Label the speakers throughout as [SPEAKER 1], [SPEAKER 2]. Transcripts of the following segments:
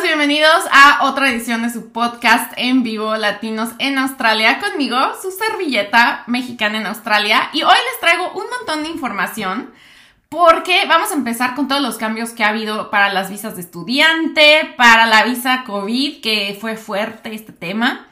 [SPEAKER 1] bienvenidos a otra edición de su podcast en vivo Latinos en Australia conmigo, su servilleta mexicana en Australia. Y hoy les traigo un montón de información porque vamos a empezar con todos los cambios que ha habido para las visas de estudiante, para la visa COVID, que fue fuerte este tema.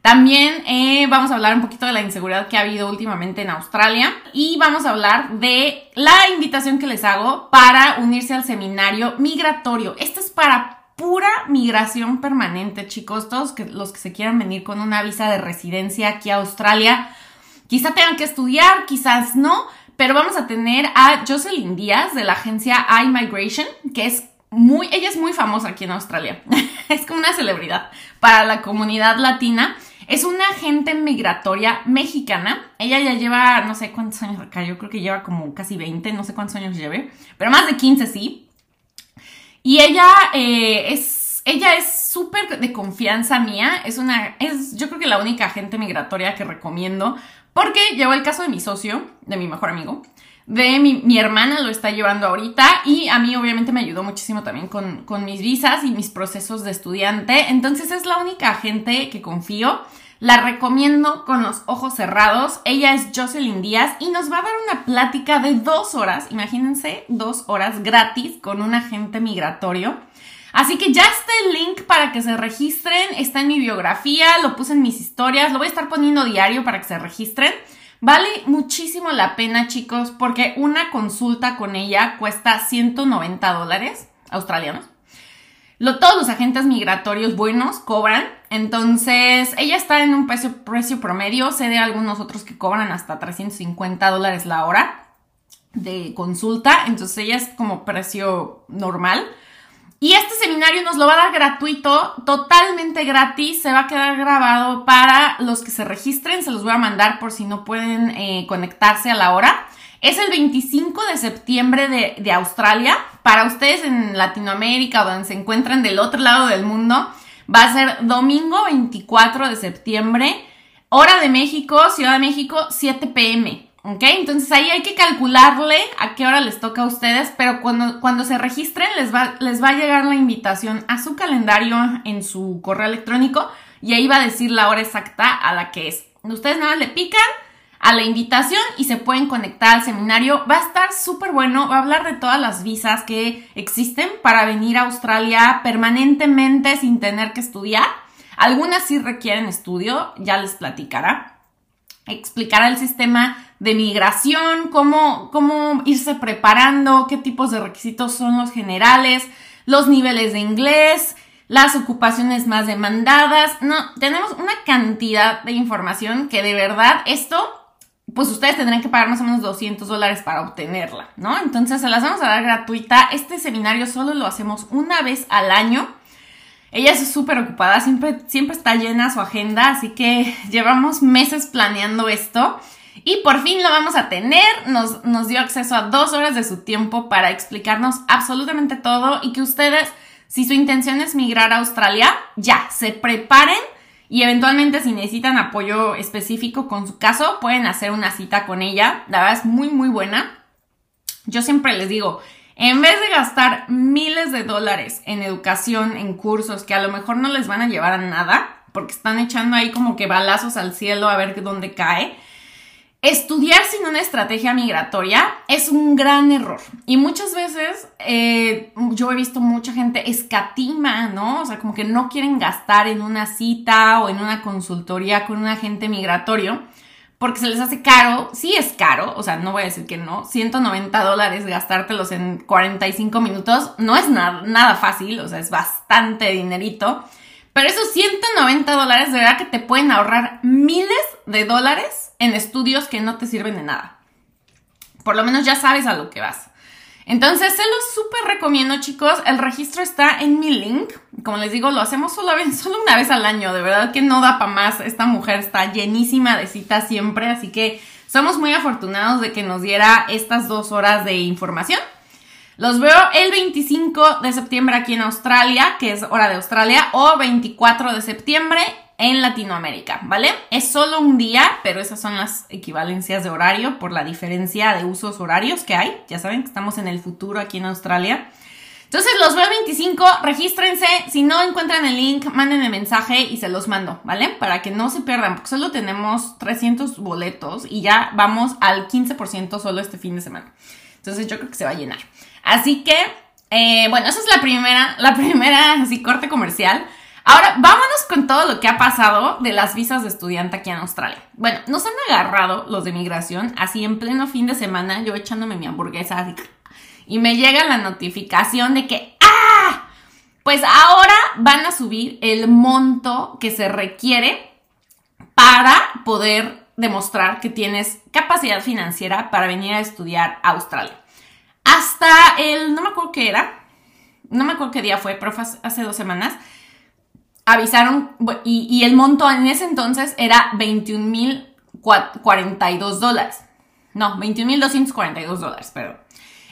[SPEAKER 1] También eh, vamos a hablar un poquito de la inseguridad que ha habido últimamente en Australia y vamos a hablar de la invitación que les hago para unirse al seminario migratorio. Esto es para pura migración permanente, chicos. Todos los que se quieran venir con una visa de residencia aquí a Australia, quizá tengan que estudiar, quizás no, pero vamos a tener a Jocelyn Díaz de la agencia iMigration, que es muy, ella es muy famosa aquí en Australia. es como una celebridad para la comunidad latina es una agente migratoria mexicana. Ella ya lleva, no sé cuántos años acá, yo creo que lleva como casi 20, no sé cuántos años lleve, pero más de 15 sí. Y ella eh, es, ella es súper de confianza mía. Es una, es yo creo que la única agente migratoria que recomiendo porque llevo el caso de mi socio, de mi mejor amigo, de mi, mi, hermana lo está llevando ahorita y a mí obviamente me ayudó muchísimo también con, con, mis visas y mis procesos de estudiante. Entonces es la única gente que confío. La recomiendo con los ojos cerrados. Ella es Jocelyn Díaz y nos va a dar una plática de dos horas. Imagínense, dos horas gratis con un agente migratorio. Así que ya está el link para que se registren. Está en mi biografía, lo puse en mis historias. Lo voy a estar poniendo diario para que se registren. Vale muchísimo la pena, chicos, porque una consulta con ella cuesta 190 dólares australianos. Lo, todos los agentes migratorios buenos cobran, entonces ella está en un precio, promedio, sé de algunos otros que cobran hasta 350 dólares la hora de consulta, entonces ella es como precio normal. Y este seminario nos lo va a dar gratuito, totalmente gratis, se va a quedar grabado para los que se registren, se los voy a mandar por si no pueden eh, conectarse a la hora. Es el 25 de septiembre de, de, Australia. Para ustedes en Latinoamérica, donde se encuentran del otro lado del mundo, va a ser domingo 24 de septiembre, hora de México, Ciudad de México, 7 pm. ¿Ok? Entonces ahí hay que calcularle a qué hora les toca a ustedes, pero cuando, cuando se registren les va, les va a llegar la invitación a su calendario en su correo electrónico y ahí va a decir la hora exacta a la que es. Ustedes nada más le pican a la invitación y se pueden conectar al seminario. Va a estar súper bueno, va a hablar de todas las visas que existen para venir a Australia permanentemente sin tener que estudiar. Algunas sí requieren estudio, ya les platicará. Explicará el sistema de migración, cómo, cómo irse preparando, qué tipos de requisitos son los generales, los niveles de inglés, las ocupaciones más demandadas. No, tenemos una cantidad de información que de verdad esto, pues ustedes tendrán que pagar más o menos 200 dólares para obtenerla, ¿no? Entonces se las vamos a dar gratuita. Este seminario solo lo hacemos una vez al año. Ella es súper ocupada, siempre, siempre está llena su agenda, así que llevamos meses planeando esto. Y por fin lo vamos a tener. Nos, nos dio acceso a dos horas de su tiempo para explicarnos absolutamente todo y que ustedes, si su intención es migrar a Australia, ya se preparen y eventualmente si necesitan apoyo específico con su caso, pueden hacer una cita con ella. La verdad es muy, muy buena. Yo siempre les digo, en vez de gastar miles de dólares en educación, en cursos que a lo mejor no les van a llevar a nada, porque están echando ahí como que balazos al cielo a ver dónde cae, Estudiar sin una estrategia migratoria es un gran error. Y muchas veces eh, yo he visto mucha gente escatima, ¿no? O sea, como que no quieren gastar en una cita o en una consultoría con un agente migratorio porque se les hace caro, sí es caro, o sea, no voy a decir que no, 190 dólares gastártelos en 45 minutos no es nada, nada fácil, o sea, es bastante dinerito, pero esos 190 dólares de verdad que te pueden ahorrar miles de dólares en estudios que no te sirven de nada. Por lo menos ya sabes a lo que vas. Entonces, se los súper recomiendo, chicos. El registro está en mi link. Como les digo, lo hacemos solo, solo una vez al año. De verdad que no da para más. Esta mujer está llenísima de citas siempre. Así que somos muy afortunados de que nos diera estas dos horas de información. Los veo el 25 de septiembre aquí en Australia, que es hora de Australia, o 24 de septiembre en Latinoamérica, ¿vale? Es solo un día, pero esas son las equivalencias de horario por la diferencia de usos horarios que hay. Ya saben que estamos en el futuro aquí en Australia. Entonces los veo 25, regístrense. Si no encuentran el link, mándenme mensaje y se los mando, ¿vale? Para que no se pierdan, porque solo tenemos 300 boletos y ya vamos al 15% solo este fin de semana. Entonces yo creo que se va a llenar. Así que, eh, bueno, esa es la primera, la primera así corte comercial. Ahora, vámonos con todo lo que ha pasado de las visas de estudiante aquí en Australia. Bueno, nos han agarrado los de migración así en pleno fin de semana, yo echándome mi hamburguesa así y me llega la notificación de que, ¡ah! Pues ahora van a subir el monto que se requiere para poder demostrar que tienes capacidad financiera para venir a estudiar a Australia. Hasta el, no me acuerdo qué era, no me acuerdo qué día fue, pero fue hace dos semanas, avisaron y, y el monto en ese entonces era 21.042 dólares. No, 21.242 dólares, perdón.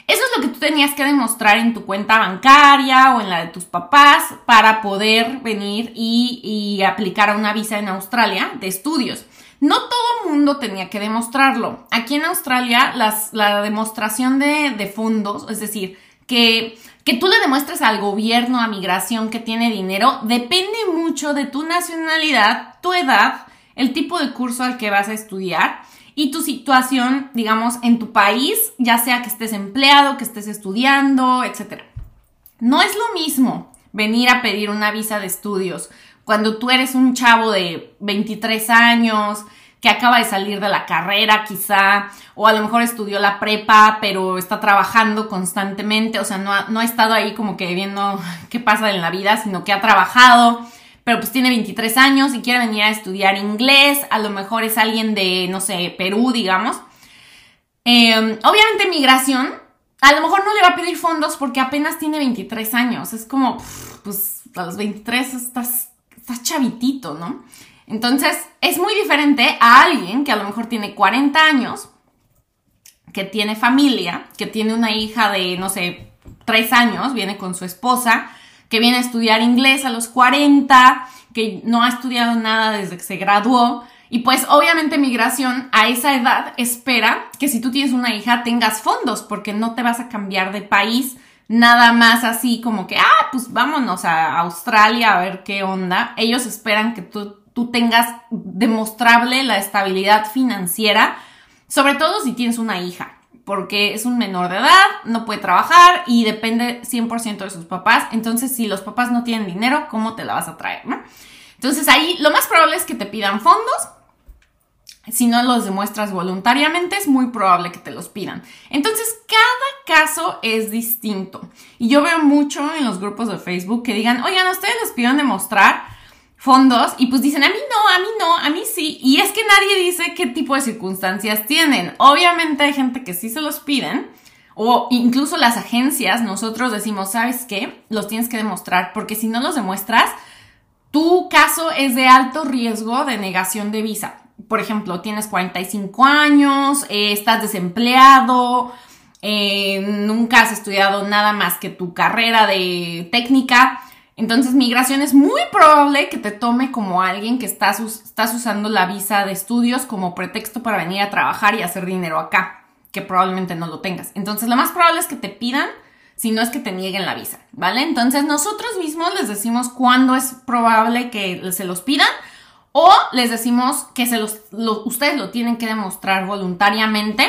[SPEAKER 1] Eso es lo que tú tenías que demostrar en tu cuenta bancaria o en la de tus papás para poder venir y, aplicar a una visa en Australia de estudios. No todo mundo tenía que demostrarlo. Aquí en Australia la demostración de, fondos, es decir, que, que tú le demuestres al gobierno, a migración que tiene dinero, depende mucho de tu nacionalidad, tu edad, el tipo de curso al que vas a estudiar y tu situación, digamos, en tu país, ya sea que estés empleado, que estés estudiando, etc. No es lo mismo venir a pedir una visa de estudios cuando tú eres un chavo de 23 años, que acaba de salir de la carrera quizá, o a lo mejor estudió la prepa, pero está trabajando constantemente, o sea, no ha, no ha estado ahí como que viendo qué pasa en la vida, sino que ha trabajado, pero pues tiene 23 años y quiere venir a estudiar inglés, a lo mejor es alguien de, no sé, Perú, digamos. Em, obviamente migración, a lo mejor no le va a pedir fondos porque apenas tiene 23 años, es como, pues a los 23 estás, estás chavitito, ¿no? Entonces es muy diferente a alguien que a lo mejor tiene 40 años, que tiene familia, que tiene una hija de, no sé, 3 años, viene con su esposa, que viene a estudiar inglés a los 40, que no ha estudiado nada desde que se graduó. Y pues obviamente migración a esa edad espera que si tú tienes una hija tengas fondos porque no te vas a cambiar de país nada más así como que, ah, pues vámonos a Australia a ver qué onda. Ellos esperan que tú, tú tengas demostrable la estabilidad financiera, sobre todo si tienes una hija porque es un menor de edad, no puede trabajar y depende 100% de sus papás. Entonces, si los papás no tienen dinero, ¿cómo te la vas a traer? Entonces, ahí lo más probable es que te pidan fondos. Si no los demuestras voluntariamente, es muy probable que te los pidan. Entonces, cada caso es distinto. Y yo veo mucho en los grupos de Facebook que digan, oigan, ustedes les piden demostrar fondos y pues dicen, a mí no, a mí no, a mí sí. Y es que nadie dice qué tipo de circunstancias tienen. Obviamente hay gente que sí se los piden. O incluso las agencias, nosotros decimos, ¿sabes qué? Los tienes que demostrar, porque si no los demuestras, tu caso es de alto riesgo de negación de visa. Por ejemplo, tienes 45 años, eh, estás desempleado, eh, nunca has estudiado nada más que tu carrera de técnica entonces, migración es muy probable que te tome como alguien que estás, estás usando la visa de estudios como pretexto para venir a trabajar y hacer dinero acá, que probablemente no lo tengas. Entonces, lo más probable es que te pidan, si no es que te nieguen la visa, ¿vale? Entonces, nosotros mismos les decimos cuándo es probable que se los pidan o les decimos que ustedes lo tienen que demostrar voluntariamente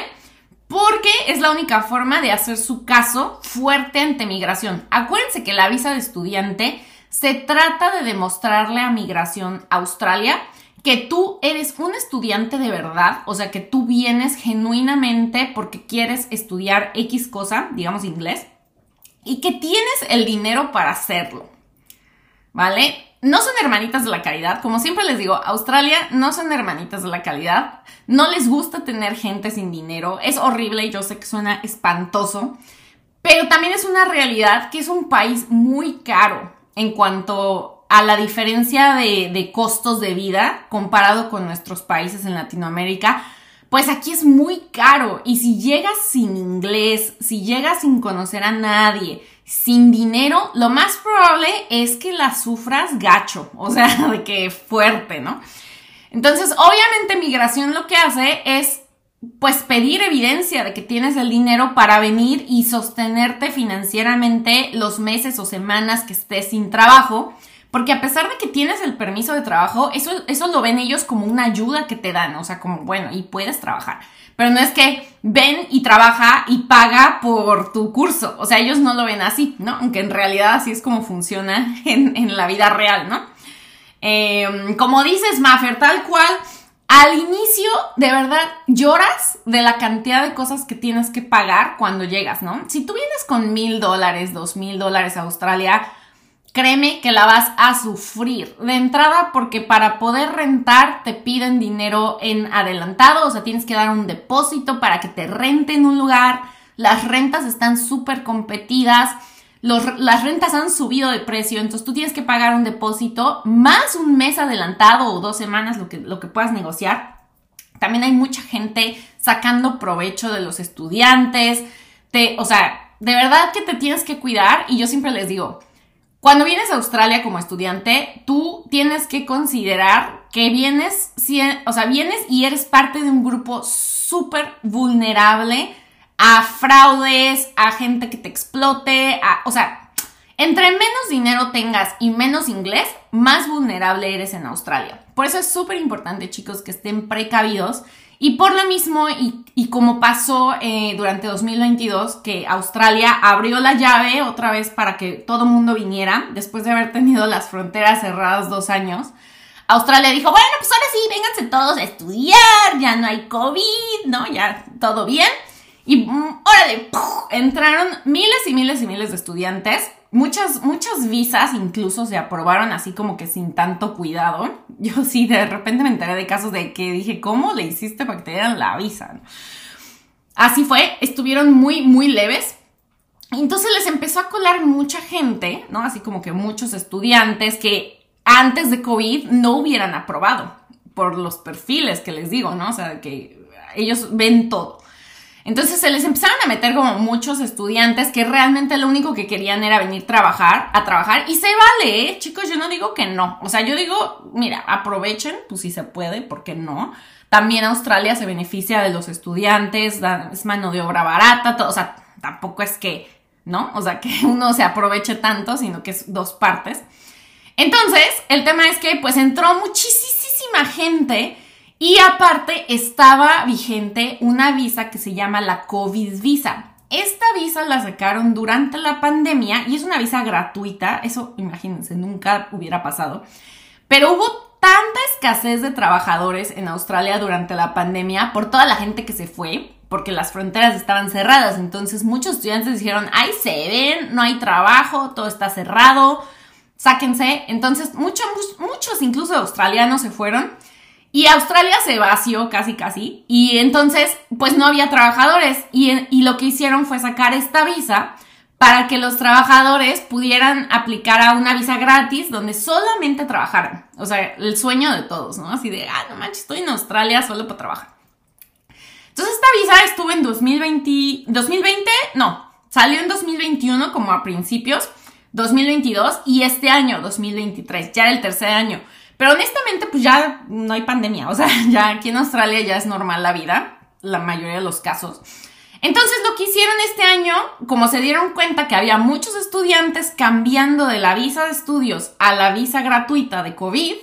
[SPEAKER 1] porque es la única forma de hacer su caso fuerte ante migración. Acuérdense que la visa de estudiante se trata de demostrarle a migración Australia que tú eres un estudiante de verdad, o sea, que tú vienes genuinamente porque quieres estudiar X cosa, digamos inglés, y que tienes el dinero para hacerlo. ¿Vale? No son hermanitas de la caridad. Como siempre les digo, Australia no son hermanitas de la calidad. No les gusta tener gente sin dinero. Es horrible y yo sé que suena espantoso. Pero también es una realidad que es un país muy caro en cuanto a la diferencia de, de costos de vida comparado con nuestros países en Latinoamérica. Pues aquí es muy caro y si llegas sin inglés, si llegas sin conocer a nadie, sin dinero, lo más probable es que la sufras gacho, o sea, de que fuerte, ¿no? Entonces, obviamente migración lo que hace es pues pedir evidencia de que tienes el dinero para venir y sostenerte financieramente los meses o semanas que estés sin trabajo. Porque a pesar de que tienes el permiso de trabajo, eso, eso lo ven ellos como una ayuda que te dan, o sea, como, bueno, y puedes trabajar. Pero no es que ven y trabaja y paga por tu curso. O sea, ellos no lo ven así, ¿no? Aunque en realidad así es como funciona en, la vida real, ¿no? Em, como dices, Maffer, tal cual, al inicio, de verdad, lloras de la cantidad de cosas que tienes que pagar cuando llegas, ¿no? Si tú vienes con mil dólares, dos mil dólares a Australia, créeme que la vas a sufrir. De entrada, porque para poder rentar te piden dinero en adelantado, o sea, tienes que dar un depósito para que te renten un lugar. Las rentas están súper competidas. las rentas han subido de precio, entonces tú tienes que pagar un depósito más un mes adelantado o dos semanas, lo que, lo que puedas negociar. También hay mucha gente sacando provecho de los estudiantes. Te, o sea, de verdad que te tienes que cuidar y yo siempre les digo, cuando vienes a Australia como estudiante, tú tienes que considerar que vienes, o sea, vienes y eres parte de un grupo súper vulnerable a fraudes, a gente que te explote, o sea, entre menos dinero tengas y menos inglés, más vulnerable eres en Australia. Por eso es súper importante, chicos, que estén precavidos y por lo mismo, y, como pasó eh, durante 2022, que Australia abrió la llave otra vez para que todo mundo viniera, después de haber tenido las fronteras cerradas dos años, Australia dijo, bueno, pues ahora sí, vénganse todos a estudiar, ya no hay COVID, ¿no? Ya todo bien. Y mm, órale, entraron miles y miles y miles de estudiantes Muchas, muchas visas incluso se aprobaron así como que sin tanto cuidado. Yo sí, de repente me enteré de casos de que dije, ¿cómo le hiciste para que te dieran la visa? Así fue, estuvieron muy, muy leves. Entonces les empezó a colar mucha gente, ¿no? Así como que muchos estudiantes que antes de COVID no hubieran aprobado por los perfiles que les digo, ¿no? O sea, que ellos ven todo. Entonces se les empezaron a meter como muchos estudiantes que realmente lo único que querían era venir trabajar, a trabajar. Y se vale, ¿eh? chicos, yo no digo que no. O sea, yo digo, mira, aprovechen, pues si se puede, ¿por qué no? También Australia se beneficia de los estudiantes, es mano de obra barata, todo, o sea, tampoco es que, ¿no? O sea, que uno se aproveche tanto, sino que es dos partes. Entonces, el tema es que pues entró muchísima gente y aparte estaba vigente una visa que se llama la COVID visa. Esta visa la sacaron durante la pandemia y es una visa gratuita. Eso, imagínense, nunca hubiera pasado. Pero hubo tanta escasez de trabajadores en Australia durante la pandemia por toda la gente que se fue, porque las fronteras estaban cerradas. Entonces muchos estudiantes dijeron, ay, se ven, no hay trabajo, todo está cerrado, sáquense. Entonces muchos, muchos incluso australianos se fueron. Y Australia se vació casi casi. Y entonces, pues no había trabajadores. Y, lo que hicieron fue sacar esta visa para que los trabajadores pudieran aplicar a una visa gratis donde solamente trabajaran. O sea, el sueño de todos, ¿no? Así de, ah, no manches, estoy en Australia solo para trabajar. Entonces esta visa estuvo en 2020, 2020, no, salió en 2021 como a principios, 2022 y este año, 2023, ya era el tercer año. Pero honestamente, pues ya no hay pandemia. O sea, ya aquí en Australia ya es normal la vida, la mayoría de los casos. Entonces lo que hicieron este año, como se dieron cuenta que había muchos estudiantes cambiando de la visa de estudios a la visa gratuita de COVID,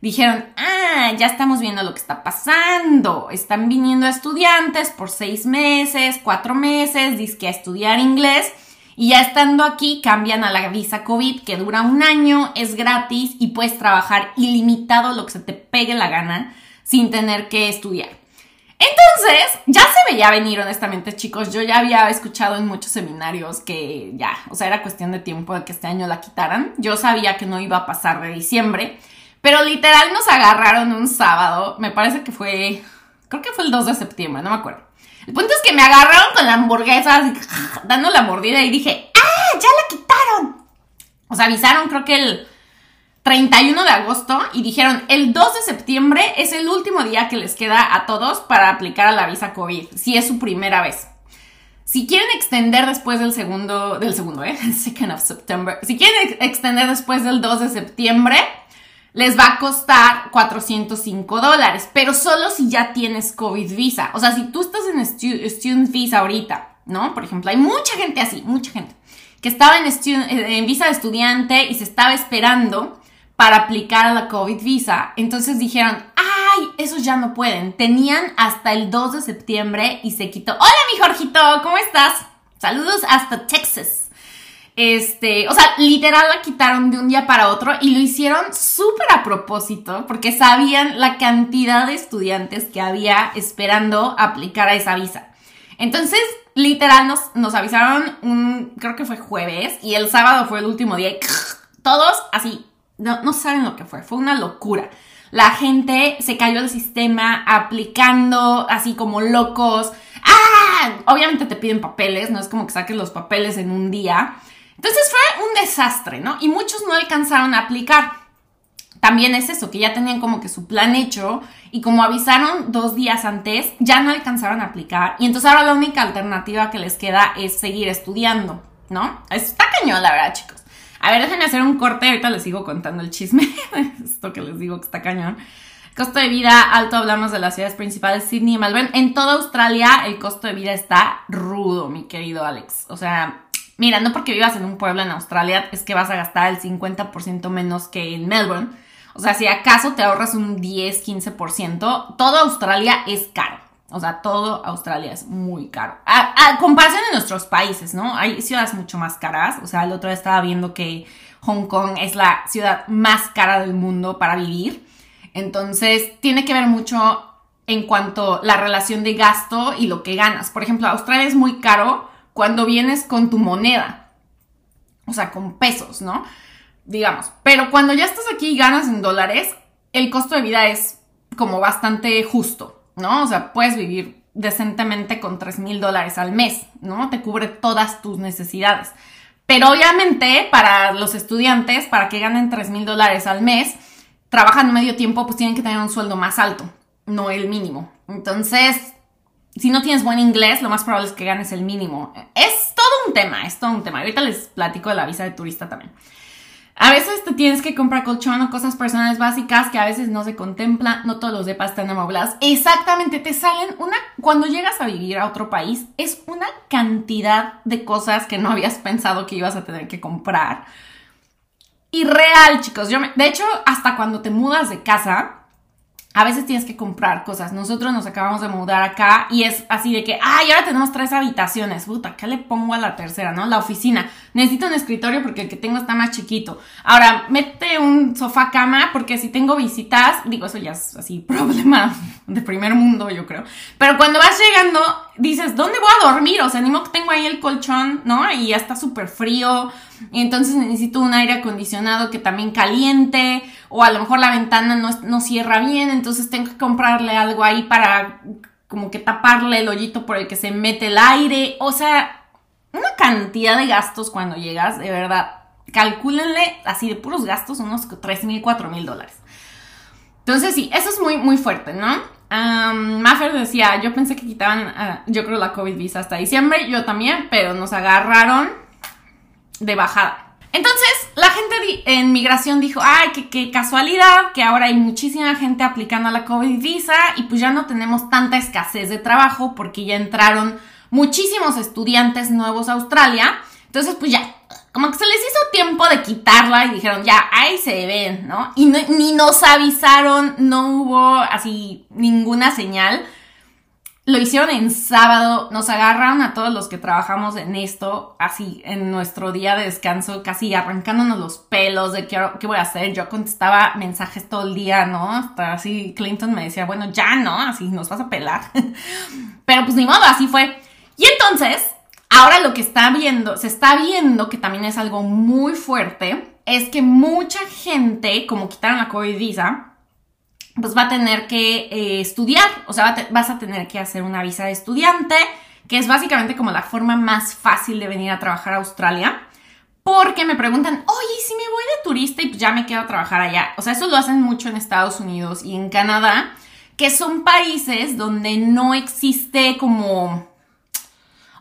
[SPEAKER 1] dijeron, ah, ya estamos viendo lo que está pasando. Están viniendo estudiantes por seis meses, cuatro meses, disque a estudiar inglés y ya estando aquí, cambian a la visa COVID que dura un año, es gratis y puedes trabajar ilimitado lo que se te pegue la gana sin tener que estudiar. Entonces, ya se veía venir, honestamente, chicos. Yo ya había escuchado en muchos seminarios que ya, o sea, era cuestión de tiempo de que este año la quitaran. Yo sabía que no iba a pasar de diciembre, pero literal nos agarraron un sábado, me parece que fue, creo que fue el 2 de septiembre, no me acuerdo. El punto es que me agarraron con la hamburguesa, dando la mordida y dije, ¡ah! ¡Ya la quitaron! O sea, avisaron creo que el 31 de agosto y dijeron, el 2 de septiembre es el último día que les queda a todos para aplicar a la visa COVID, si es su primera vez. Si quieren extender después del segundo, del segundo, ¿eh? Second of September. Si quieren extender después del 2 de septiembre, les va a costar 405 dólares, pero solo si ya tienes COVID visa. O sea, si tú estás en student visa ahorita, ¿no? Por ejemplo, hay mucha gente así, mucha gente, que estaba en, en visa de estudiante y se estaba esperando para aplicar a la COVID visa. Entonces dijeron, ay, esos ya no pueden. Tenían hasta el 2 de septiembre y se quitó. Hola, mi Jorgito, ¿cómo estás? Saludos hasta Texas. Este, o sea, literal la quitaron de un día para otro y lo hicieron súper a propósito porque sabían la cantidad de estudiantes que había esperando aplicar a esa visa. Entonces, literal nos, nos avisaron un, creo que fue jueves y el sábado fue el último día y todos así, no, no saben lo que fue, fue una locura. La gente se cayó del sistema aplicando así como locos. ¡Ah! Obviamente te piden papeles, no es como que saques los papeles en un día. Entonces fue un desastre, ¿no? Y muchos no alcanzaron a aplicar. También es eso, que ya tenían como que su plan hecho y como avisaron dos días antes, ya no alcanzaron a aplicar. Y entonces ahora la única alternativa que les queda es seguir estudiando, ¿no? Está cañón, la verdad, chicos. A ver, déjenme hacer un corte, ahorita les sigo contando el chisme. Esto que les digo que está cañón. Costo de vida alto, hablamos de las ciudades principales, Sydney y Melbourne. En toda Australia el costo de vida está rudo, mi querido Alex. O sea, Mira, no porque vivas en un pueblo en Australia es que vas a gastar el 50% menos que en Melbourne. O sea, si acaso te ahorras un 10, 15%, todo Australia es caro. O sea, todo Australia es muy caro. A, comparación de nuestros países, ¿no? Hay ciudades mucho más caras. O sea, el otro día estaba viendo que Hong Kong es la ciudad más cara del mundo para vivir. Entonces, tiene que ver mucho en cuanto a la relación de gasto y lo que ganas. Por ejemplo, Australia es muy caro cuando vienes con tu moneda, o sea, con pesos, ¿no? Digamos, pero cuando ya estás aquí y ganas en dólares, el costo de vida es como bastante justo, ¿no? O sea, puedes vivir decentemente con 3 mil dólares al mes, ¿no? Te cubre todas tus necesidades. Pero obviamente para los estudiantes, para que ganen 3 mil dólares al mes, trabajan medio tiempo, pues tienen que tener un sueldo más alto, no el mínimo. Entonces, si no tienes buen inglés, lo más probable es que ganes el mínimo. Es todo un tema, es todo un tema. Ahorita les platico de la visa de turista también. A veces te tienes que comprar colchón o cosas personales básicas que a veces no se contemplan, no todos los depas están amoblados. Exactamente, te salen una, cuando llegas a vivir a otro país, es una cantidad de cosas que no habías pensado que ibas a tener que comprar. Y real, chicos, yo me, de hecho, hasta cuando te mudas de casa, a veces tienes que comprar cosas. Nosotros nos acabamos de mudar acá y es así de que, ay, ahora tenemos tres habitaciones. Puta, ¿qué le pongo a la tercera, no? La oficina. Necesito un escritorio porque el que tengo está más chiquito. Ahora, mete un sofá cama porque si tengo visitas, digo, eso ya es así, problema de primer mundo, yo creo. Pero cuando vas llegando, dices, ¿dónde voy a dormir? O sea, ni modo que tengo ahí el colchón, ¿no? Y ya está súper frío. Y entonces necesito un aire acondicionado que también caliente o a lo mejor la ventana no, cierra bien, entonces tengo que comprarle algo ahí para como que taparle el hoyito por el que se mete el aire, o sea, una cantidad de gastos cuando llegas, de verdad, calcúlenle así de puros gastos unos 3 mil, 4 mil dólares. Entonces sí, eso es muy, muy fuerte, ¿no? Um, Maffer decía, yo pensé que quitaban, ah, yo creo la COVID visa hasta diciembre, yo también, pero nos agarraron de bajada. Entonces, la gente en migración dijo, ay, qué, casualidad, que ahora hay muchísima gente aplicando a la COVID visa y pues ya no tenemos tanta escasez de trabajo porque ya entraron muchísimos estudiantes nuevos a Australia. Entonces, pues ya, como que se les hizo tiempo de quitarla y dijeron, ya, ahí se ven, ¿no? Y ni nos avisaron, no hubo así ninguna señal. Lo hicieron en sábado, nos agarraron a todos los que trabajamos en esto, así en nuestro día de descanso, casi arrancándonos los pelos de qué, qué voy a hacer. Yo contestaba mensajes todo el día, ¿no? Hasta así Clinton me decía, bueno, ya no, así nos vas a pelar. Pero pues ni modo, así fue. Y entonces, ahora lo que está viendo, se está viendo que también es algo muy fuerte, es que mucha gente, como quitaron la COVID visa, pues va a tener que eh, estudiar, o sea, vas a tener que hacer una visa de estudiante, que es básicamente como la forma más fácil de venir a trabajar a Australia. Porque me preguntan, oye, si me voy de turista y ya me quedo a trabajar allá. O sea, eso lo hacen mucho en Estados Unidos y en Canadá, que son países donde no existe como...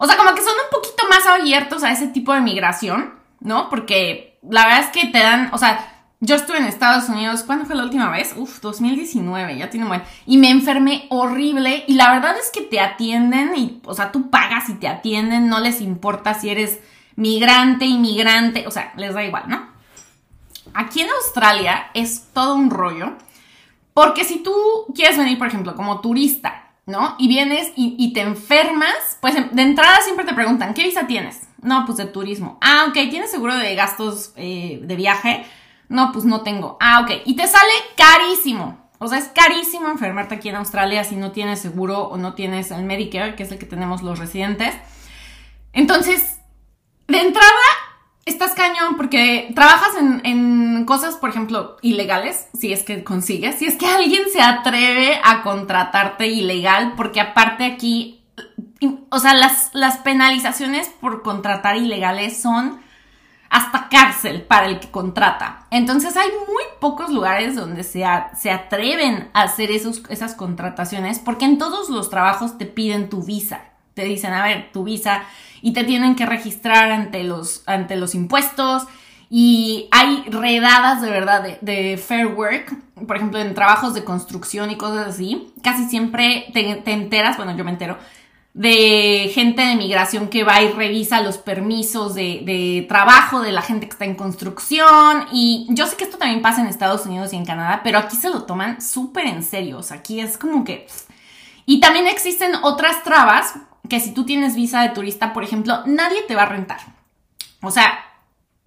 [SPEAKER 1] O sea, como que son un poquito más abiertos a ese tipo de migración, ¿no? Porque la verdad es que te dan, o sea, yo estuve en Estados Unidos, ¿cuándo fue la última vez? Uf, 2019, ya tiene buen. Y me enfermé horrible y la verdad es que te atienden y, o sea, tú pagas y te atienden, no les importa si eres migrante, inmigrante, o sea, les da igual, ¿no? Aquí en Australia es todo un rollo, porque si tú quieres venir, por ejemplo, como turista, ¿no? Y vienes y, te enfermas, pues de entrada siempre te preguntan, ¿qué visa tienes? No, pues de turismo. Ah, ok, ¿tienes seguro de gastos eh, de viaje? No, pues no tengo. Ah, ok. Y te sale carísimo. O sea, es carísimo enfermarte aquí en Australia si no tienes seguro o no tienes el Medicare, que es el que tenemos los residentes. Entonces, de entrada, estás cañón porque trabajas en, cosas, por ejemplo, ilegales, si es que consigues, si es que alguien se atreve a contratarte ilegal, porque aparte aquí, o sea, las, las penalizaciones por contratar ilegales son hasta cárcel para el que contrata. Entonces hay muy pocos lugares donde se, se atreven a hacer esos, esas contrataciones porque en todos los trabajos te piden tu visa. Te dicen, a ver, tu visa y te tienen que registrar ante los, ante los impuestos y hay redadas de verdad de, de, Fair Work, por ejemplo, en trabajos de construcción y cosas así. Casi siempre te, te enteras, bueno, yo me entero, de gente de migración que va y revisa los permisos de, trabajo de la gente que está en construcción. Y yo sé que esto también pasa en Estados Unidos y en Canadá, pero aquí se lo toman súper en serio. O sea, aquí es como que... Y también existen otras trabas que si tú tienes visa de turista, por ejemplo, nadie te va a rentar. O sea,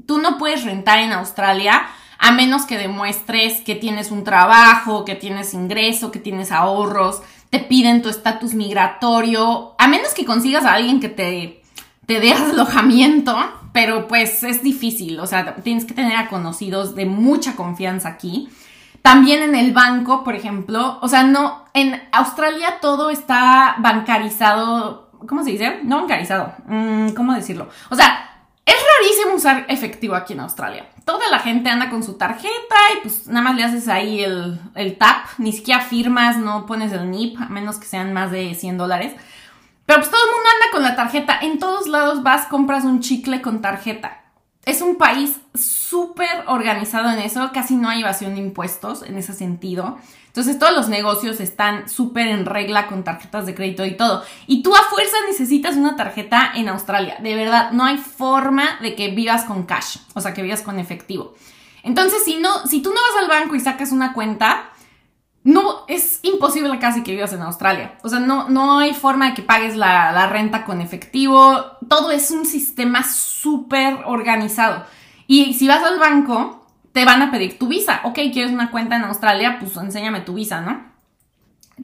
[SPEAKER 1] tú no puedes rentar en Australia a menos que demuestres que tienes un trabajo, que tienes ingreso, que tienes ahorros te piden tu estatus migratorio, a menos que consigas a alguien que te, te dé alojamiento, pero pues es difícil, o sea, tienes que tener a conocidos de mucha confianza aquí. También en el banco, por ejemplo, o sea, no, en Australia todo está bancarizado, ¿cómo se dice? No bancarizado, mm, ¿cómo decirlo? O sea, es rarísimo usar efectivo aquí en Australia. Toda la gente anda con su tarjeta y pues nada más le haces ahí el, tap, ni siquiera firmas, no pones el NIP, a menos que sean más de 100 dólares. Pero pues todo el mundo anda con la tarjeta. En todos lados vas, compras un chicle con tarjeta. Es un país súper organizado en eso, casi no hay evasión de impuestos en ese sentido. Entonces todos los negocios están súper en regla con tarjetas de crédito y todo. Y tú a fuerza necesitas una tarjeta en Australia. De verdad, no hay forma de que vivas con cash, o sea, que vivas con efectivo. Entonces, si, no, si tú no vas al banco y sacas una cuenta, no, es imposible casi que vivas en Australia. O sea, no, no hay forma de que pagues la, renta con efectivo. Todo es un sistema súper organizado. Y si vas al banco, te van a pedir tu visa. Ok, quieres una cuenta en Australia, pues enséñame tu visa, ¿no?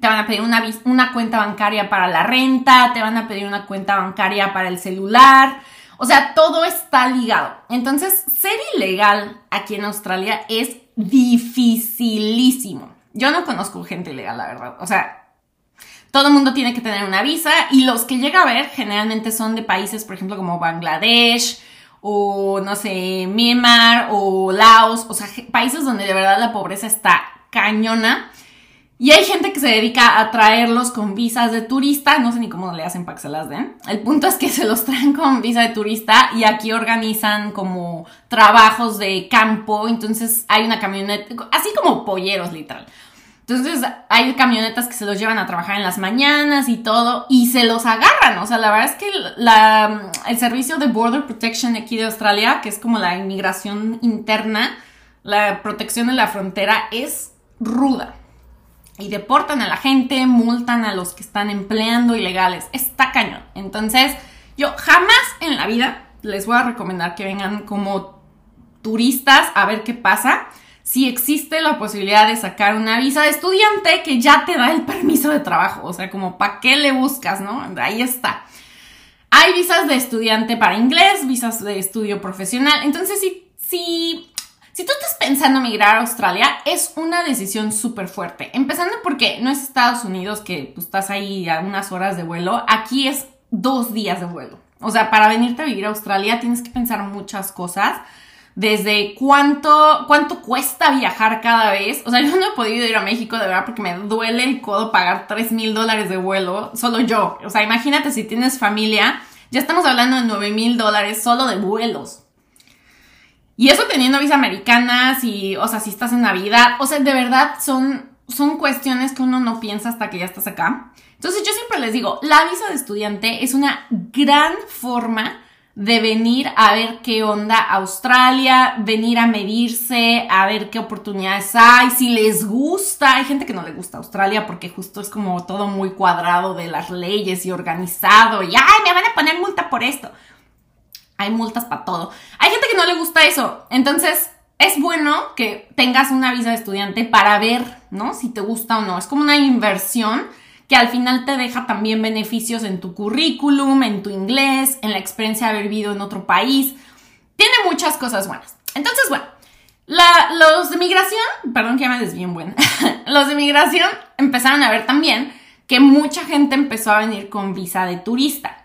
[SPEAKER 1] Te van a pedir una, una cuenta bancaria para la renta, te van a pedir una cuenta bancaria para el celular. O sea, todo está ligado. Entonces, ser ilegal aquí en Australia es dificilísimo. Yo no conozco gente ilegal, la verdad. O sea, todo el mundo tiene que tener una visa y los que llega a ver generalmente son de países, por ejemplo, como Bangladesh, o no sé, Myanmar o Laos, o sea, países donde de verdad la pobreza está cañona. Y hay gente que se dedica a traerlos con visas de turista, no sé ni cómo le hacen para que se las den. El punto es que se los traen con visa de turista y aquí organizan como trabajos de campo, entonces hay una camioneta, así como polleros literal. Entonces hay camionetas que se los llevan a trabajar en las mañanas y todo y se los agarran. O sea, la verdad es que el servicio de Border Protection aquí de Australia, que es como la inmigración interna, la protección de la frontera, es ruda. Y deportan a la gente, multan a los que están empleando ilegales. Está cañón. Entonces, yo jamás en la vida les voy a recomendar que vengan como turistas a ver qué pasa si existe la posibilidad de sacar una visa de estudiante que ya te da el permiso de trabajo. O sea, como para qué le buscas, ¿no? Ahí está. Hay visas de estudiante para inglés, visas de estudio profesional. Entonces, si, si, si tú estás pensando migrar a Australia, es una decisión súper fuerte. Empezando porque no es Estados Unidos que tú estás ahí a unas horas de vuelo. Aquí es dos días de vuelo. O sea, para venirte a vivir a Australia tienes que pensar muchas cosas desde cuánto, cuánto cuesta viajar cada vez. O sea, yo no he podido ir a México de verdad porque me duele el codo pagar 3 mil dólares de vuelo, solo yo. O sea, imagínate si tienes familia, ya estamos hablando de 9 mil dólares solo de vuelos. Y eso teniendo visa americana, si, o sea, si estás en Navidad, o sea, de verdad son, son cuestiones que uno no piensa hasta que ya estás acá. Entonces yo siempre les digo, la visa de estudiante es una gran forma de venir a ver qué onda Australia, venir a medirse, a ver qué oportunidades hay, si les gusta. Hay gente que no le gusta Australia porque justo es como todo muy cuadrado de las leyes y organizado y, ay, me van a poner multa por esto. Hay multas para todo. Hay gente que no le gusta eso. Entonces, es bueno que tengas una visa de estudiante para ver, ¿no? Si te gusta o no. Es como una inversión que al final te deja también beneficios en tu currículum, en tu inglés, en la experiencia de haber vivido en otro país. Tiene muchas cosas buenas. Entonces, bueno, los de migración, perdón que ya me desvíen bueno, los de migración empezaron a ver también que mucha gente empezó a venir con visa de turista.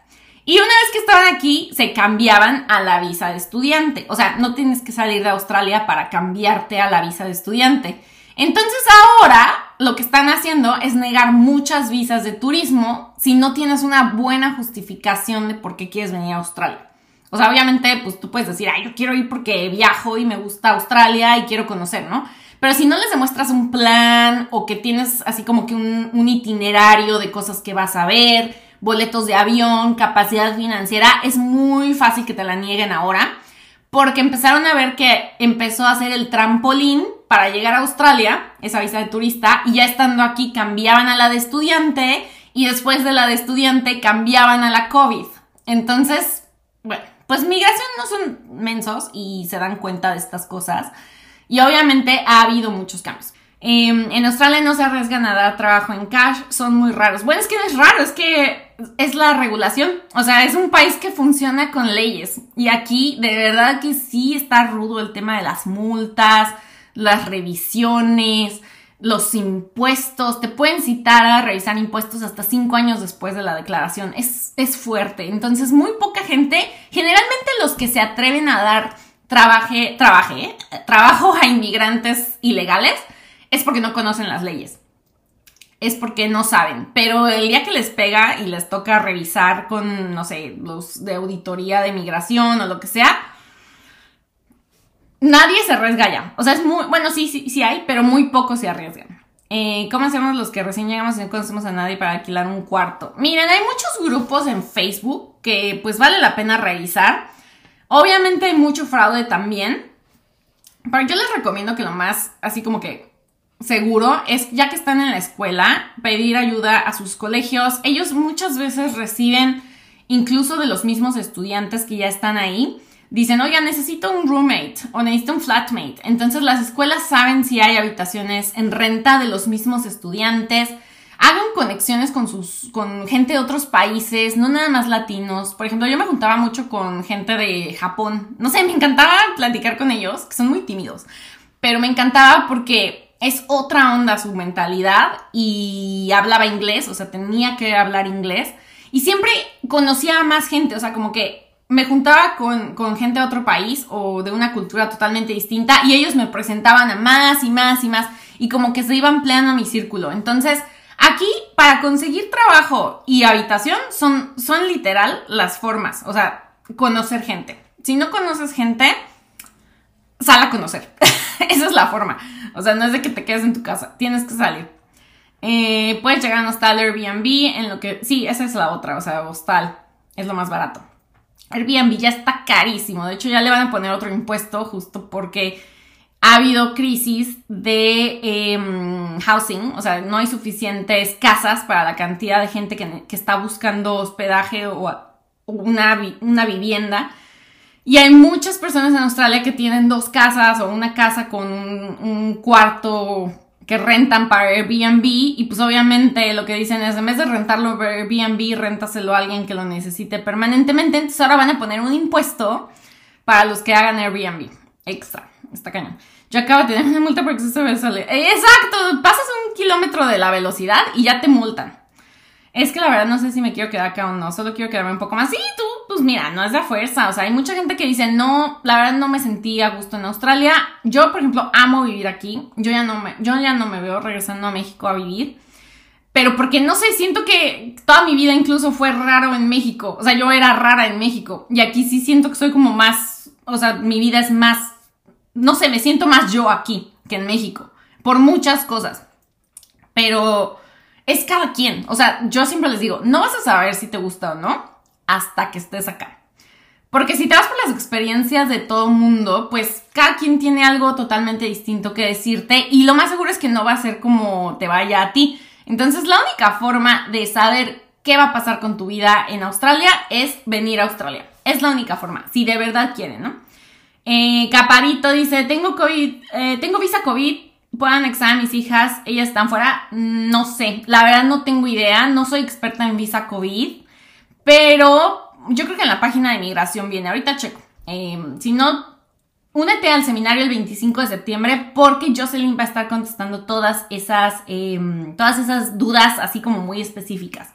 [SPEAKER 1] Y una vez que estaban aquí, se cambiaban a la visa de estudiante. O sea, no tienes que salir de Australia para cambiarte a la visa de estudiante. Entonces ahora lo que están haciendo es negar muchas visas de turismo si no tienes una buena justificación de por qué quieres venir a Australia. O sea, obviamente, pues tú puedes decir, ay, yo quiero ir porque viajo y me gusta Australia y quiero conocer, ¿no? Pero si no les demuestras un plan o que tienes así como que un, un itinerario de cosas que vas a ver, boletos de avión, capacidad financiera, es muy fácil que te la nieguen ahora, porque empezaron a ver que empezó a hacer el trampolín para llegar a Australia, esa visa de turista, y ya estando aquí cambiaban a la de estudiante y después de la de estudiante cambiaban a la COVID. Entonces, bueno, pues migración no son mensos y se dan cuenta de estas cosas. Y obviamente ha habido muchos cambios. Em, en Australia no se arriesgan a dar trabajo en cash, son muy raros. Bueno, es que no es raro, es que es la regulación. O sea, es un país que funciona con leyes. Y aquí, de verdad que sí está rudo el tema de las multas, las revisiones, los impuestos. Te pueden citar a revisar impuestos hasta cinco años después de la declaración. Es, es fuerte. Entonces, muy poca gente, generalmente los que se atreven a dar trabaje, trabaje, trabajo a inmigrantes ilegales, es porque no conocen las leyes. Es porque no saben. Pero el día que les pega y les toca revisar con, no sé, los de auditoría de migración o lo que sea, nadie se arriesga ya. O sea, es muy, bueno, sí, sí, sí hay, pero muy pocos se arriesgan. Eh, ¿Cómo hacemos los que recién llegamos y no conocemos a nadie para alquilar un cuarto? Miren, hay muchos grupos en Facebook que pues vale la pena revisar. Obviamente hay mucho fraude también. Pero yo les recomiendo que lo más, así como que seguro es, ya que están en la escuela, pedir ayuda a sus colegios. Ellos muchas veces reciben, incluso de los mismos estudiantes que ya están ahí, dicen, oiga, necesito un roommate o necesito un flatmate. Entonces las escuelas saben si hay habitaciones en renta de los mismos estudiantes. Hagan conexiones con sus, con gente de otros países, no nada más latinos. Por ejemplo, yo me juntaba mucho con gente de Japón. No sé, me encantaba platicar con ellos, que son muy tímidos. Pero me encantaba porque es otra onda su mentalidad y hablaba inglés, o sea, tenía que hablar inglés. Y siempre conocía a más gente, o sea, como que me juntaba con, gente de otro país o de una cultura totalmente distinta y ellos me presentaban a más y más y más y como que se iba ampliando mi círculo. Entonces, aquí para conseguir trabajo y habitación son, son literal las formas, o sea, conocer gente. Si no conoces gente, sal a conocer. Esa es la forma. O sea, no es de que te quedes en tu casa, tienes que salir. Eh, puedes llegar a un hostal Airbnb, en lo que... Sí, esa es la otra, o sea, hostal es lo más barato. Airbnb ya está carísimo, de hecho ya le van a poner otro impuesto justo porque ha habido crisis de em, housing, o sea, no hay suficientes casas para la cantidad de gente que, está buscando hospedaje o una, una vivienda. Y hay muchas personas en Australia que tienen dos casas o una casa con un, cuarto que rentan para Airbnb y pues obviamente lo que dicen es en vez de rentarlo para Airbnb, rentaselo a alguien que lo necesite permanentemente. Entonces ahora van a poner un impuesto para los que hagan Airbnb. Extra. Está cañón. Yo acabo de tener una multa porque eso se me sale. Exacto. Pasas un kilómetro de la velocidad y ya te multan. Es que la verdad no sé si me quiero quedar acá o no. Solo quiero quedarme un poco más. Sí, tú pues mira, no es de fuerza. O sea, hay mucha gente que dice, no, la verdad no me sentí a gusto en Australia. Yo, por ejemplo, amo vivir aquí. Yo ya no me, yo ya no me veo regresando a México a vivir. Pero porque no sé, siento que toda mi vida incluso fue raro en México. O sea, yo era rara en México. Y aquí sí siento que soy como más, o sea, mi vida es más no sé, me siento más yo aquí que en México, por muchas cosas. Pero es cada quien. O sea, yo siempre les digo, no vas a saber si te gusta o no hasta que estés acá. Porque si te vas por las experiencias de todo mundo, pues cada quien tiene algo totalmente distinto que decirte y lo más seguro es que no va a ser como te vaya a ti. Entonces la única forma de saber qué va a pasar con tu vida en Australia es venir a Australia. Es la única forma, si de verdad quieren, ¿no? Eh, Caparito dice, tengo COVID, eh, tengo visa COVID, puedo anexar a mis hijas, ellas están fuera. No sé, la verdad no tengo idea, no soy experta en visa COVID, pero yo creo que en la página de migración viene, ahorita checo. Em, si no, únete al seminario el 25 de septiembre porque Jocelyn va a estar contestando todas esas, em, todas esas dudas así como muy específicas.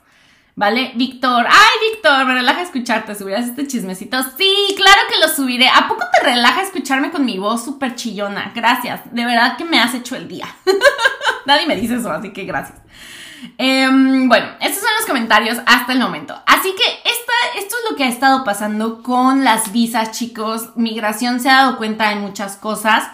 [SPEAKER 1] ¿Vale? Víctor, ay Víctor, me relaja escucharte, subirás este chismecito. Sí, claro que lo subiré. ¿A poco te relaja escucharme con mi voz súper chillona? Gracias, de verdad que me has hecho el día. Nadie me dice eso, así que gracias. Em, bueno, estos son los comentarios hasta el momento. Así que esta, esto es lo que ha estado pasando con las visas, chicos. Migración se ha dado cuenta de muchas cosas.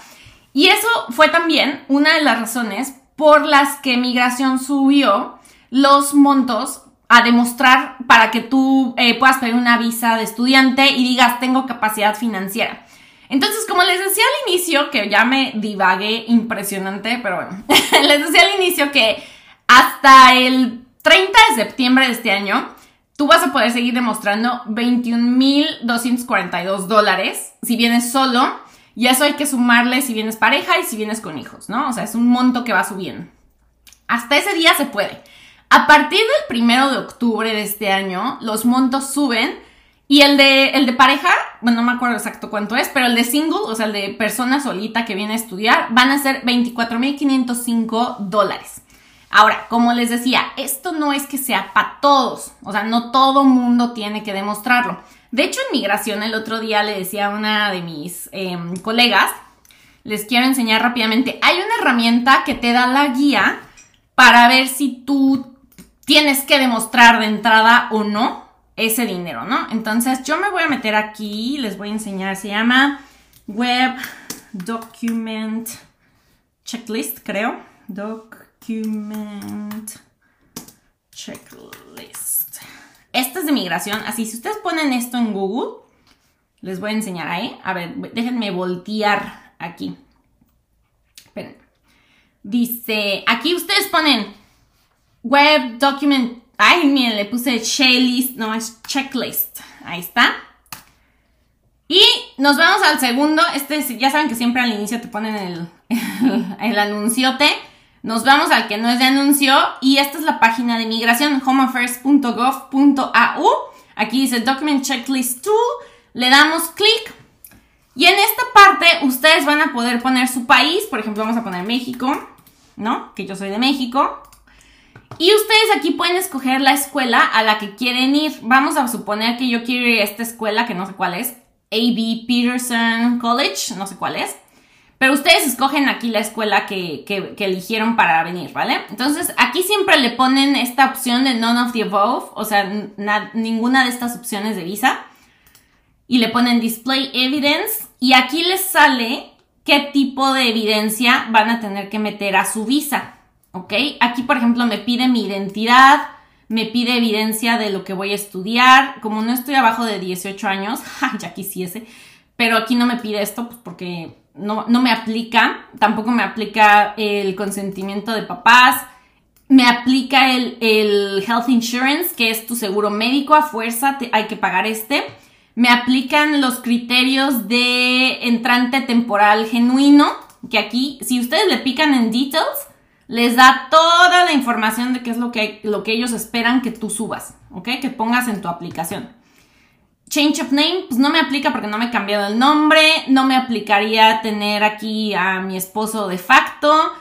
[SPEAKER 1] Y eso fue también una de las razones por las que Migración subió los montos a demostrar para que tú eh, puedas pedir una visa de estudiante y digas tengo capacidad financiera. Entonces, como les decía al inicio, que ya me divagué impresionante, pero bueno, les decía al inicio que hasta el 30 de septiembre de este año, tú vas a poder seguir demostrando 21.242 dólares si vienes solo. Y eso hay que sumarle si vienes pareja y si vienes con hijos, ¿no? O sea, es un monto que va subiendo. Hasta ese día se puede. A partir del primero de octubre de este año, los montos suben y el de, el de pareja, bueno, no me acuerdo exacto cuánto es, pero el de single, o sea, el de persona solita que viene a estudiar, van a ser 24.505 dólares. Ahora, como les decía, esto no es que sea para todos, o sea, no todo mundo tiene que demostrarlo. De hecho, en migración el otro día le decía a una de mis em, colegas, les quiero enseñar rápidamente, hay una herramienta que te da la guía para ver si tú tienes que demostrar de entrada o no ese dinero, ¿no? Entonces yo me voy a meter aquí, les voy a enseñar, se llama Web Document Checklist, creo. Document Checklist. Esta es de migración, así si ustedes ponen esto en Google, les voy a enseñar ahí. A ver, déjenme voltear aquí. Esperen. Dice, aquí ustedes ponen Web Document. Ay, miren, le puse checklist, no es checklist. Ahí está. Y nos vamos al segundo. Este, ya saben que siempre al inicio te ponen el, el, anunciote. Nos vamos al que no es de anuncio. Y esta es la página de migración, homeaffairs.gov.au. Aquí dice Document Checklist Tool. Le damos clic. Y en esta parte ustedes van a poder poner su país. Por ejemplo, vamos a poner México, ¿no? Que yo soy de México. Y ustedes aquí pueden escoger la escuela a la que quieren ir. Vamos a suponer que yo quiero ir a esta escuela, que no sé cuál es, AB Peterson College, no sé cuál es. Pero ustedes escogen aquí la escuela que, eligieron para venir, ¿vale? Entonces aquí siempre le ponen esta opción de none of the above, o sea, ninguna de estas opciones de visa. Y le ponen display evidence y aquí les sale qué tipo de evidencia van a tener que meter a su visa. ¿Ok? Aquí, por ejemplo, me pide mi identidad, me pide evidencia de lo que voy a estudiar. Como no estoy abajo de 18 años, ya quisiese, pero aquí no me pide esto pues, porque no, me aplica. Tampoco me aplica el consentimiento de papás. Me aplica el, health insurance, que es tu seguro médico a fuerza, hay que pagar este. Me aplican los criterios de entrante temporal genuino, que aquí, si ustedes le pican en details, les da toda la información de qué es lo que, lo que ellos esperan que tú subas, ¿ok? Que pongas en tu aplicación. Change of name, pues no me aplica porque no me he cambiado el nombre, no me aplicaría tener aquí a mi esposo de facto,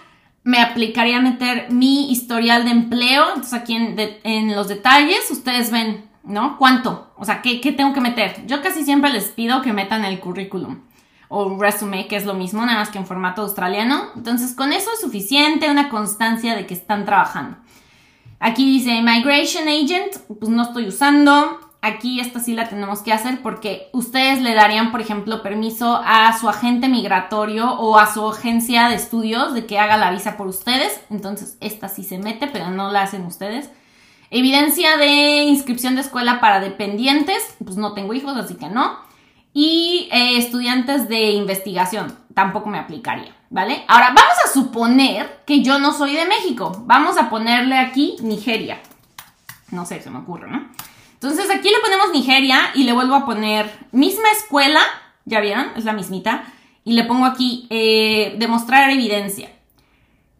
[SPEAKER 1] me aplicaría meter mi historial de empleo, entonces aquí en, los detalles ustedes ven, ¿no? ¿Cuánto? O sea, ¿qué, ¿qué tengo que meter? Yo casi siempre les pido que metan el currículum o resume, que es lo mismo, nada más que en formato australiano. Entonces, con eso es suficiente, una constancia de que están trabajando. Aquí dice Migration Agent, pues no estoy usando. aquí esta sí la tenemos que hacer porque ustedes le darían, por ejemplo, permiso a su agente migratorio o a su agencia de estudios de que haga la visa por ustedes. Entonces, esta sí se mete, pero no la hacen ustedes. Evidencia de inscripción de escuela para dependientes, pues no tengo hijos, así que no. Y eh, estudiantes de investigación, tampoco me aplicaría, ¿vale? Ahora, vamos a suponer que yo no soy de México. Vamos a ponerle aquí Nigeria. No sé, se me ocurre, ¿no? Entonces aquí le ponemos Nigeria y le vuelvo a poner misma escuela, ya vieron, es la mismita, y le pongo aquí eh, demostrar evidencia.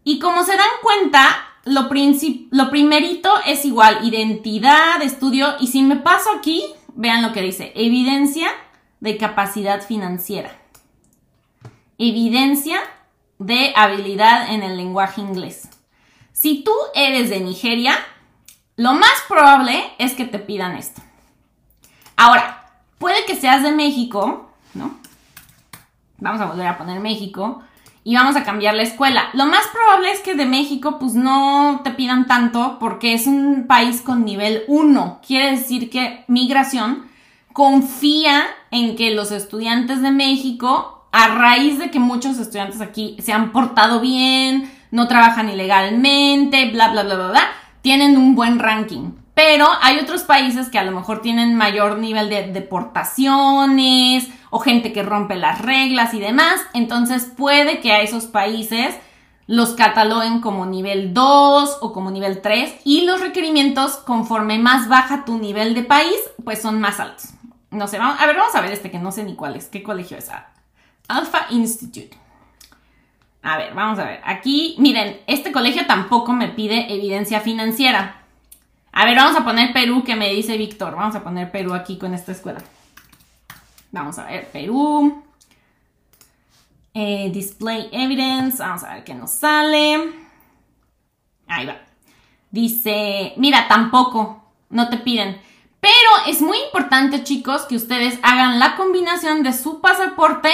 [SPEAKER 1] Y como se dan cuenta, lo, lo primerito es igual, identidad, estudio, y si me paso aquí, vean lo que dice, evidencia de capacidad financiera. Evidencia de habilidad en el lenguaje inglés. Si tú eres de Nigeria, lo más probable es que te pidan esto. Ahora, puede que seas de México, ¿no? Vamos a volver a poner México y vamos a cambiar la escuela. Lo más probable es que de México pues no te pidan tanto porque es un país con nivel 1. Quiere decir que migración confía en que los estudiantes de México, a raíz de que muchos estudiantes aquí se han portado bien, no trabajan ilegalmente, bla, bla, bla, bla, bla, tienen un buen ranking. Pero hay otros países que a lo mejor tienen mayor nivel de deportaciones o gente que rompe las reglas y demás. Entonces puede que a esos países los cataloguen como nivel 2 o como nivel 3 y los requerimientos conforme más baja tu nivel de país pues son más altos. No sé, vamos, a ver, vamos a ver este que no sé ni cuál es. ¿Qué colegio es? Alpha Institute. A ver, vamos a ver. Aquí, miren, este colegio tampoco me pide evidencia financiera. A ver, vamos a poner Perú, que me dice Víctor. Vamos a poner Perú aquí con esta escuela. Vamos a ver, Perú. Eh, display evidence. Vamos a ver qué nos sale. Ahí va. Dice, mira, tampoco. No te piden. Pero es muy importante, chicos, que ustedes hagan la combinación de su pasaporte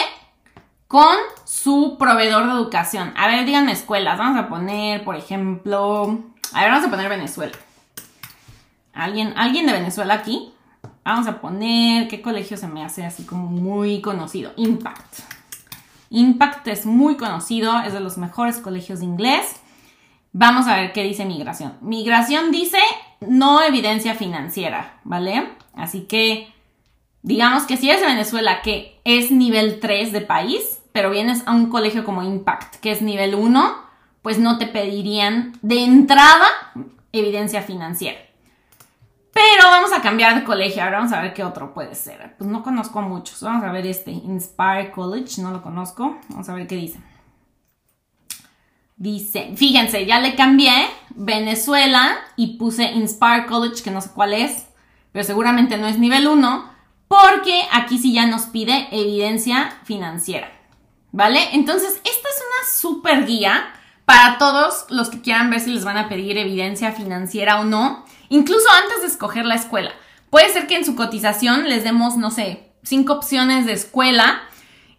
[SPEAKER 1] con su proveedor de educación. A ver, díganme escuelas. Vamos a poner, por ejemplo, a ver, vamos a poner Venezuela. ¿Alguien, ¿Alguien de Venezuela aquí? Vamos a poner, ¿qué colegio se me hace así como muy conocido? Impact. Impact es muy conocido, es de los mejores colegios de inglés. Vamos a ver qué dice migración. Migración dice no evidencia financiera, ¿vale? Así que digamos que si es de Venezuela, que es nivel 3 de país, pero vienes a un colegio como Impact, que es nivel 1, pues no te pedirían de entrada evidencia financiera. Pero vamos a cambiar de colegio, ahora vamos a ver qué otro puede ser. Pues no conozco muchos, vamos a ver este, Inspire College, no lo conozco, vamos a ver qué dice. Dice, fíjense, ya le cambié Venezuela y puse Inspire College, que no sé cuál es, pero seguramente no es nivel 1, porque aquí sí ya nos pide evidencia financiera. ¿Vale? Entonces, esta es una super guía para todos los que quieran ver si les van a pedir evidencia financiera o no, incluso antes de escoger la escuela. Puede ser que en su cotización les demos, no sé, cinco opciones de escuela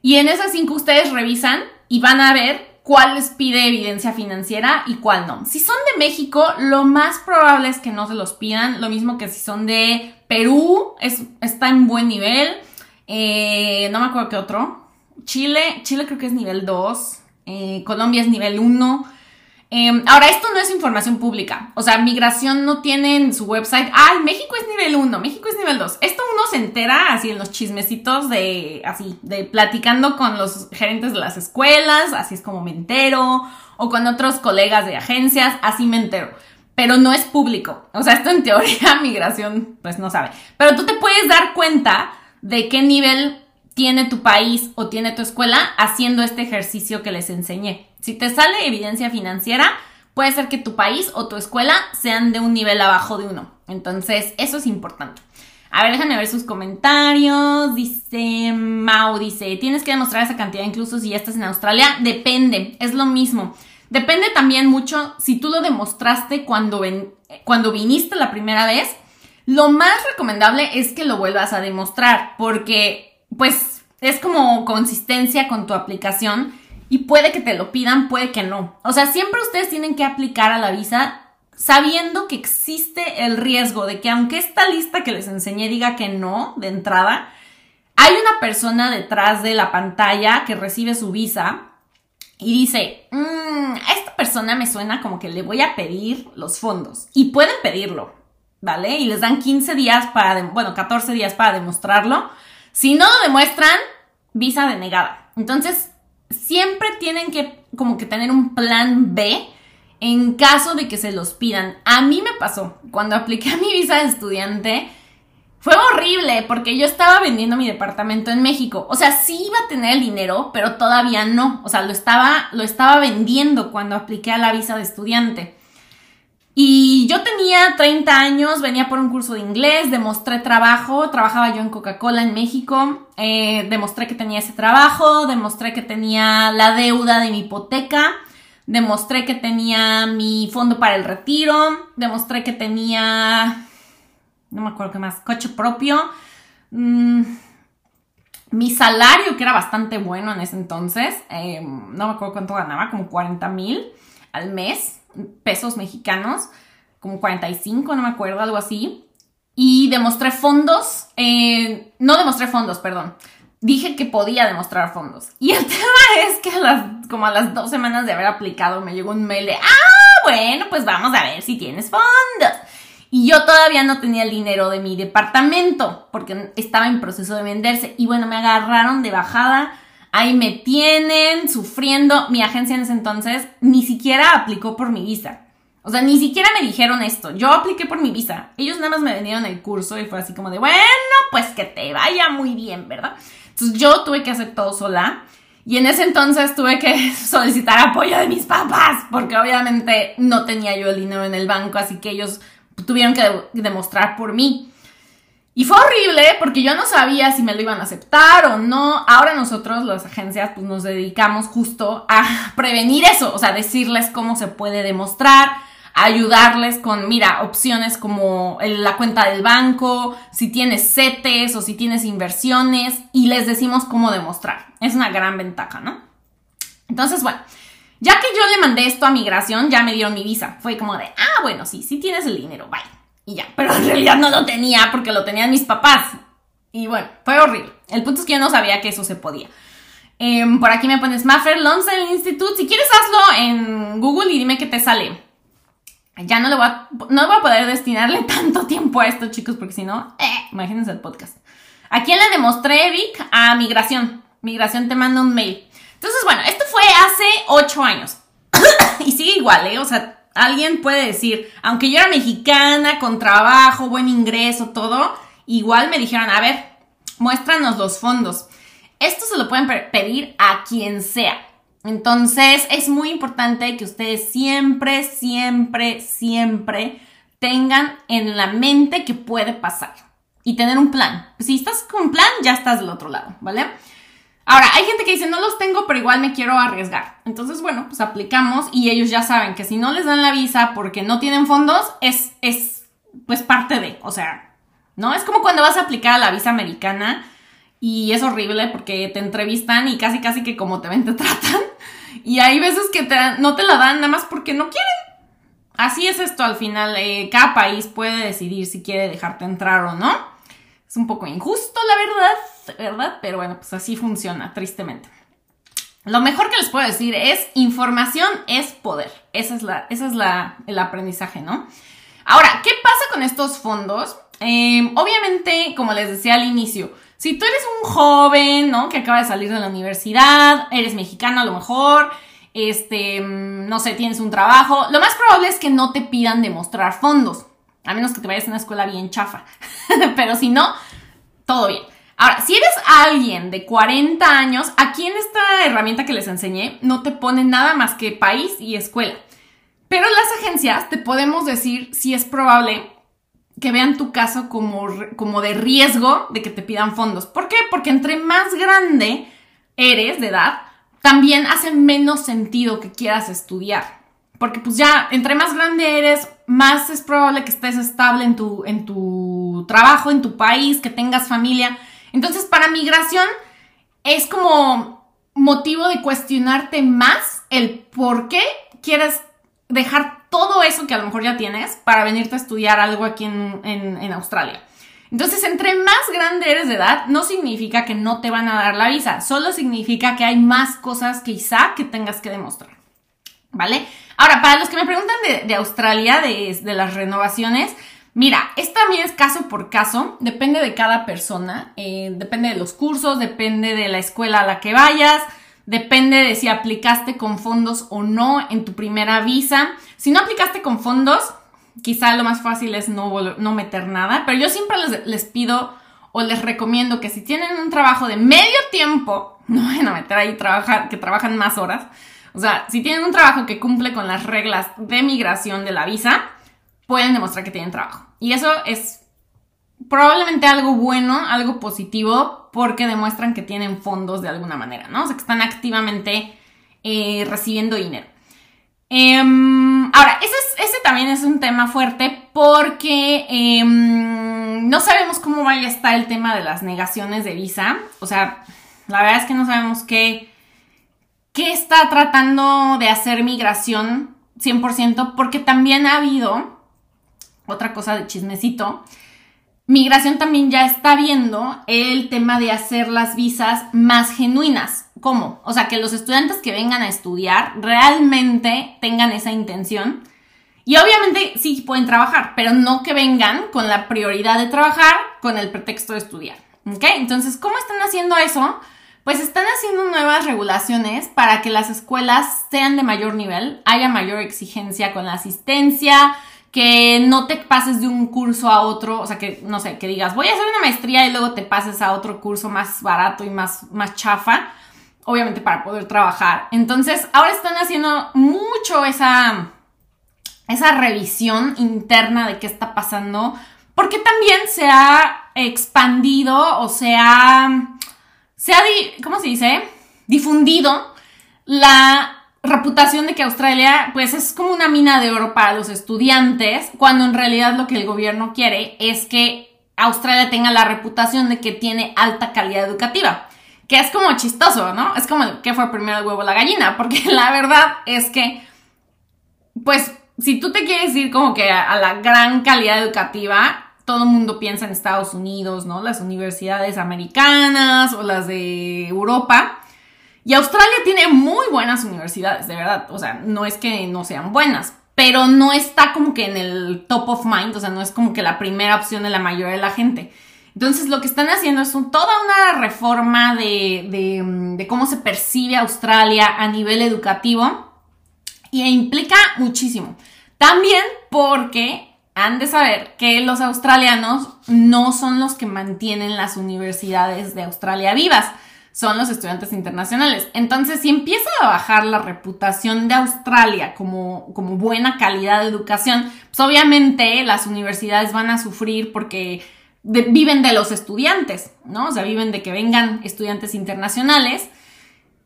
[SPEAKER 1] y en esas cinco ustedes revisan y van a ver cuál les pide evidencia financiera y cuál no. Si son de México, lo más probable es que no se los pidan, lo mismo que si son de Perú, es, está en buen nivel. Eh, no me acuerdo qué otro. Chile, Chile creo que es nivel 2, eh, Colombia es nivel 1. Em, ahora, esto no es información pública, o sea, migración no tiene en su website, ay, México es nivel 1, México es nivel 2. Esto uno se entera así en los chismecitos de, así, de platicando con los gerentes de las escuelas, así es como me entero, o con otros colegas de agencias, así me entero. Pero no es público. O sea, esto en teoría migración, pues no sabe. Pero tú te puedes dar cuenta de qué nivel tiene tu país o tiene tu escuela haciendo este ejercicio que les enseñé. Si te sale evidencia financiera, puede ser que tu país o tu escuela sean de un nivel abajo de uno. Entonces, eso es importante. A ver, déjenme ver sus comentarios. Dice Mau, dice, tienes que demostrar esa cantidad incluso si ya estás en Australia. Depende, es lo mismo. Depende también mucho si tú lo demostraste cuando, ven, cuando viniste la primera vez. Lo más recomendable es que lo vuelvas a demostrar porque pues es como consistencia con tu aplicación y puede que te lo pidan, puede que no. O sea, siempre ustedes tienen que aplicar a la visa sabiendo que existe el riesgo de que aunque esta lista que les enseñé diga que no de entrada, hay una persona detrás de la pantalla que recibe su visa y dice, mmm, a esta persona me suena como que le voy a pedir los fondos. Y pueden pedirlo, ¿vale? Y les dan 15 días para, bueno, 14 días para demostrarlo. Si no lo demuestran, visa denegada. Entonces, siempre tienen que como que tener un plan B en caso de que se los pidan. A mí me pasó, cuando apliqué a mi visa de estudiante, fue horrible porque yo estaba vendiendo mi departamento en México. O sea, sí iba a tener el dinero, pero todavía no. O sea, lo estaba, lo estaba vendiendo cuando apliqué a la visa de estudiante. Y yo tenía 30 años, venía por un curso de inglés, demostré trabajo, trabajaba yo en Coca-Cola en México, eh, demostré que tenía ese trabajo, demostré que tenía la deuda de mi hipoteca, demostré que tenía mi fondo para el retiro, demostré que tenía no me acuerdo qué más, coche propio. Mm, mi salario, que era bastante bueno en ese entonces, em, no me acuerdo cuánto ganaba, como 40 mil al mes, pesos mexicanos, como 45, no me acuerdo, algo así. Y demostré fondos, eh, no demostré fondos, perdón. Dije que podía demostrar fondos. Y el tema es que a las, como a las dos semanas de haber aplicado me llegó un mail de, ah, bueno, pues vamos a ver si tienes fondos. Y yo todavía no tenía el dinero de mi departamento porque estaba en proceso de venderse. Y bueno, me agarraron de bajada. Ahí me tienen sufriendo. Mi agencia en ese entonces ni siquiera aplicó por mi visa. O sea, ni siquiera me dijeron esto. Yo apliqué por mi visa. Ellos nada más me vendieron el curso y fue así como de, bueno, pues que te vaya muy bien, ¿verdad? Entonces yo tuve que hacer todo sola. Y en ese entonces tuve que solicitar apoyo de mis papás, porque obviamente no tenía yo el dinero en el banco, así que ellos tuvieron que demostrar por mí. Y fue horrible porque yo no sabía si me lo iban a aceptar o no. Ahora nosotros, las agencias, pues nos dedicamos justo a prevenir eso, o sea, decirles cómo se puede demostrar, ayudarles con, mira, opciones como la cuenta del banco, si tienes CETES o si tienes inversiones y les decimos cómo demostrar. Es una gran ventaja, ¿no? Entonces, bueno, ya que yo le mandé esto a migración, ya me dieron mi visa. Fue como de, ah, bueno, sí, sí tienes el dinero, bye. Y ya, pero en realidad no lo tenía porque lo tenían mis papás. Y bueno, fue horrible. El punto es que yo no sabía que eso se podía. Em, por aquí me pones Maffer Lonsdale Institute. Si quieres, hazlo en Google y dime qué te sale. Ya no le voy a, no voy a poder destinarle tanto tiempo a esto, chicos, porque si no, eh, imagínense el podcast. ¿A quién le demostré, Vic? A Migración. Migración te manda un mail. Entonces, bueno, esto fue hace ocho años. y sigue igual, ¿eh? O sea, alguien puede decir, aunque yo era mexicana, con trabajo, buen ingreso, todo, igual me dijeron, a ver, muéstranos los fondos. Esto se lo pueden pedir a quien sea. Entonces, es muy importante que ustedes siempre, siempre, siempre tengan en la mente que puede pasar y tener un plan. Si estás con un plan, ya estás del otro lado, ¿vale? Ahora, hay gente que dice, no los tengo, pero igual me quiero arriesgar. Entonces, bueno, pues aplicamos y ellos ya saben que si no les dan la visa porque no tienen fondos, es, es pues parte de, o sea, ¿no? Es como cuando vas a aplicar a la visa americana y es horrible porque te entrevistan y casi, casi que como te ven, te tratan. Y hay veces que no te la dan nada más porque no quieren. Así es esto al final. Eh, cada país puede decidir si quiere dejarte entrar o no. Es un poco injusto, la verdad, ¿verdad? Pero bueno, pues así funciona, tristemente. Lo mejor que les puedo decir es información es poder. Esa es la, esa es la, el aprendizaje, ¿no? Ahora, ¿qué pasa con estos fondos? Em, obviamente, como les decía al inicio, si tú eres un joven, ¿no? Que acaba de salir de la universidad, eres mexicano a lo mejor, este, mm, no sé, tienes un trabajo, lo más probable es que no te pidan demostrar fondos, a menos que te vayas a una escuela bien chafa. Pero si no, todo bien. Ahora, si eres alguien de 40 años, aquí en esta herramienta que les enseñé, no te pone nada más que país y escuela. Pero las agencias te podemos decir si es probable que vean tu caso como, como de riesgo de que te pidan fondos. ¿Por qué? Porque entre más grande eres de edad, también hace menos sentido que quieras estudiar. Porque pues ya, entre más grande eres, más es probable que estés estable en tu, en tu trabajo, en tu país, que tengas familia. Entonces, para migración es como motivo de cuestionarte más el por qué quieres dejar todo eso que a lo mejor ya tienes para venirte a estudiar algo aquí en, en Australia. Entonces, entre más grande eres de edad, no significa que no te van a dar la visa, solo significa que hay más cosas quizá que tengas que demostrar. ¿Vale? Ahora, para los que me preguntan de, Australia, de, las renovaciones, mira, esto también es caso por caso, depende de cada persona, eh, depende de los cursos, depende de la escuela a la que vayas, depende de si aplicaste con fondos o no en tu primera visa. Si no aplicaste con fondos, quizá lo más fácil es no, no meter nada, pero yo siempre les, pido o les recomiendo que si tienen un trabajo de medio tiempo, no vayan a meter ahí trabajar, que trabajan más horas. O sea, si tienen un trabajo que cumple con las reglas de migración de la visa, pueden demostrar que tienen trabajo. Y eso es probablemente algo bueno, algo positivo, porque demuestran que tienen fondos de alguna manera, ¿no? O sea, que están activamente eh, recibiendo dinero. Em, ahora, ese, ese, también es un tema fuerte porque em, no sabemos cómo vaya a estar el tema de las negaciones de visa. O sea, la verdad es que no sabemos qué, qué está tratando de hacer migración 100% porque también ha habido, otra cosa de chismecito, migración también ya está viendo el tema de hacer las visas más genuinas. ¿Cómo? O sea, que los estudiantes que vengan a estudiar realmente tengan esa intención. Y obviamente sí pueden trabajar, pero no que vengan con la prioridad de trabajar con el pretexto de estudiar. ¿Ok? Entonces, ¿cómo están haciendo eso? Pues están haciendo nuevas regulaciones para que las escuelas sean de mayor nivel, haya mayor exigencia con la asistencia, que no te pases de un curso a otro, o sea, que no sé, que digas, voy a hacer una maestría y luego te pases a otro curso más barato y más, más chafa obviamente para poder trabajar. Entonces, ahora están haciendo mucho esa, esa revisión interna de qué está pasando, porque también se ha expandido o se ha, se ha, ¿cómo se dice? Difundido la reputación de que Australia pues es como una mina de oro para los estudiantes, cuando en realidad lo que el gobierno quiere es que Australia tenga la reputación de que tiene alta calidad educativa que es como chistoso, ¿no? Es como que fue primero el huevo la gallina, porque la verdad es que, pues, si tú te quieres ir como que a, la gran calidad educativa, todo el mundo piensa en Estados Unidos, ¿no? Las universidades americanas o las de Europa. Y Australia tiene muy buenas universidades, de verdad. O sea, no es que no sean buenas, pero no está como que en el top of mind, o sea, no es como que la primera opción de la mayoría de la gente. Entonces lo que están haciendo es toda una reforma de, cómo se percibe Australia a nivel educativo y implica muchísimo. También porque han de saber que los australianos no son los que mantienen las universidades de Australia vivas, son los estudiantes internacionales. Entonces, si empieza a bajar la reputación de Australia como, como buena calidad de educación, pues obviamente las universidades van a sufrir porque viven de los estudiantes, ¿no? O sea, viven de que vengan estudiantes internacionales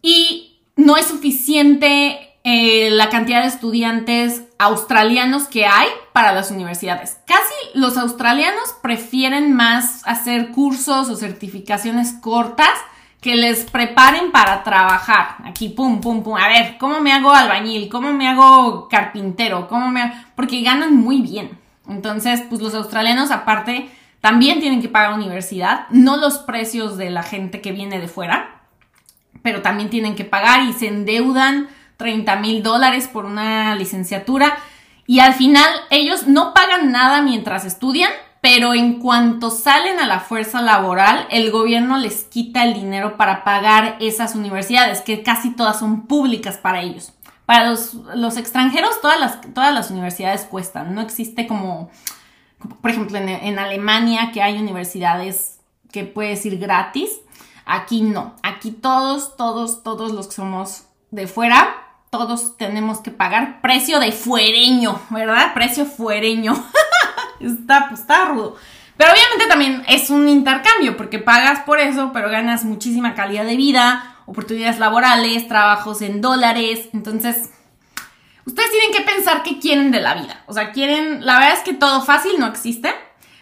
[SPEAKER 1] y no es suficiente eh, la cantidad de estudiantes australianos que hay para las universidades. Casi los australianos prefieren más hacer cursos o certificaciones cortas que les preparen para trabajar. Aquí, pum, pum, pum. A ver, ¿cómo me hago albañil? ¿Cómo me hago carpintero? ¿Cómo me Porque ganan muy bien. Entonces, pues los australianos aparte también tienen que pagar universidad, no los precios de la gente que viene de fuera, pero también tienen que pagar y se endeudan 30 mil dólares por una licenciatura y al final ellos no pagan nada mientras estudian, pero en cuanto salen a la fuerza laboral, el gobierno les quita el dinero para pagar esas universidades, que casi todas son públicas para ellos. Para los, extranjeros, todas las, todas las universidades cuestan, no existe como por ejemplo, en, Alemania, que hay universidades que puedes ir gratis. Aquí no. Aquí todos, todos, todos los que somos de fuera, todos tenemos que pagar precio de fuereño, ¿verdad? Precio fuereño. está, pues, está rudo. Pero obviamente también es un intercambio, porque pagas por eso, pero ganas muchísima calidad de vida, oportunidades laborales, trabajos en dólares. Entonces, Ustedes tienen que pensar qué quieren de la vida. O sea, quieren, la verdad es que todo fácil no existe.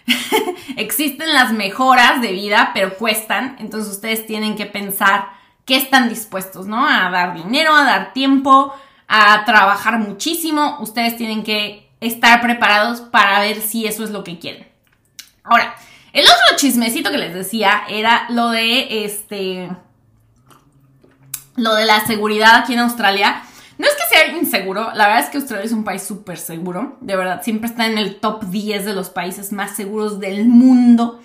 [SPEAKER 1] Existen las mejoras de vida, pero cuestan. Entonces ustedes tienen que pensar qué están dispuestos, ¿no? A dar dinero, a dar tiempo, a trabajar muchísimo, ustedes tienen que estar preparados para ver si eso es lo que quieren. Ahora, el otro chismecito que les decía era lo de este. Lo de la seguridad aquí en Australia. No es que sea inseguro, la verdad es que Australia es un país súper seguro. De verdad, siempre está en el top 10 de los países más seguros del mundo.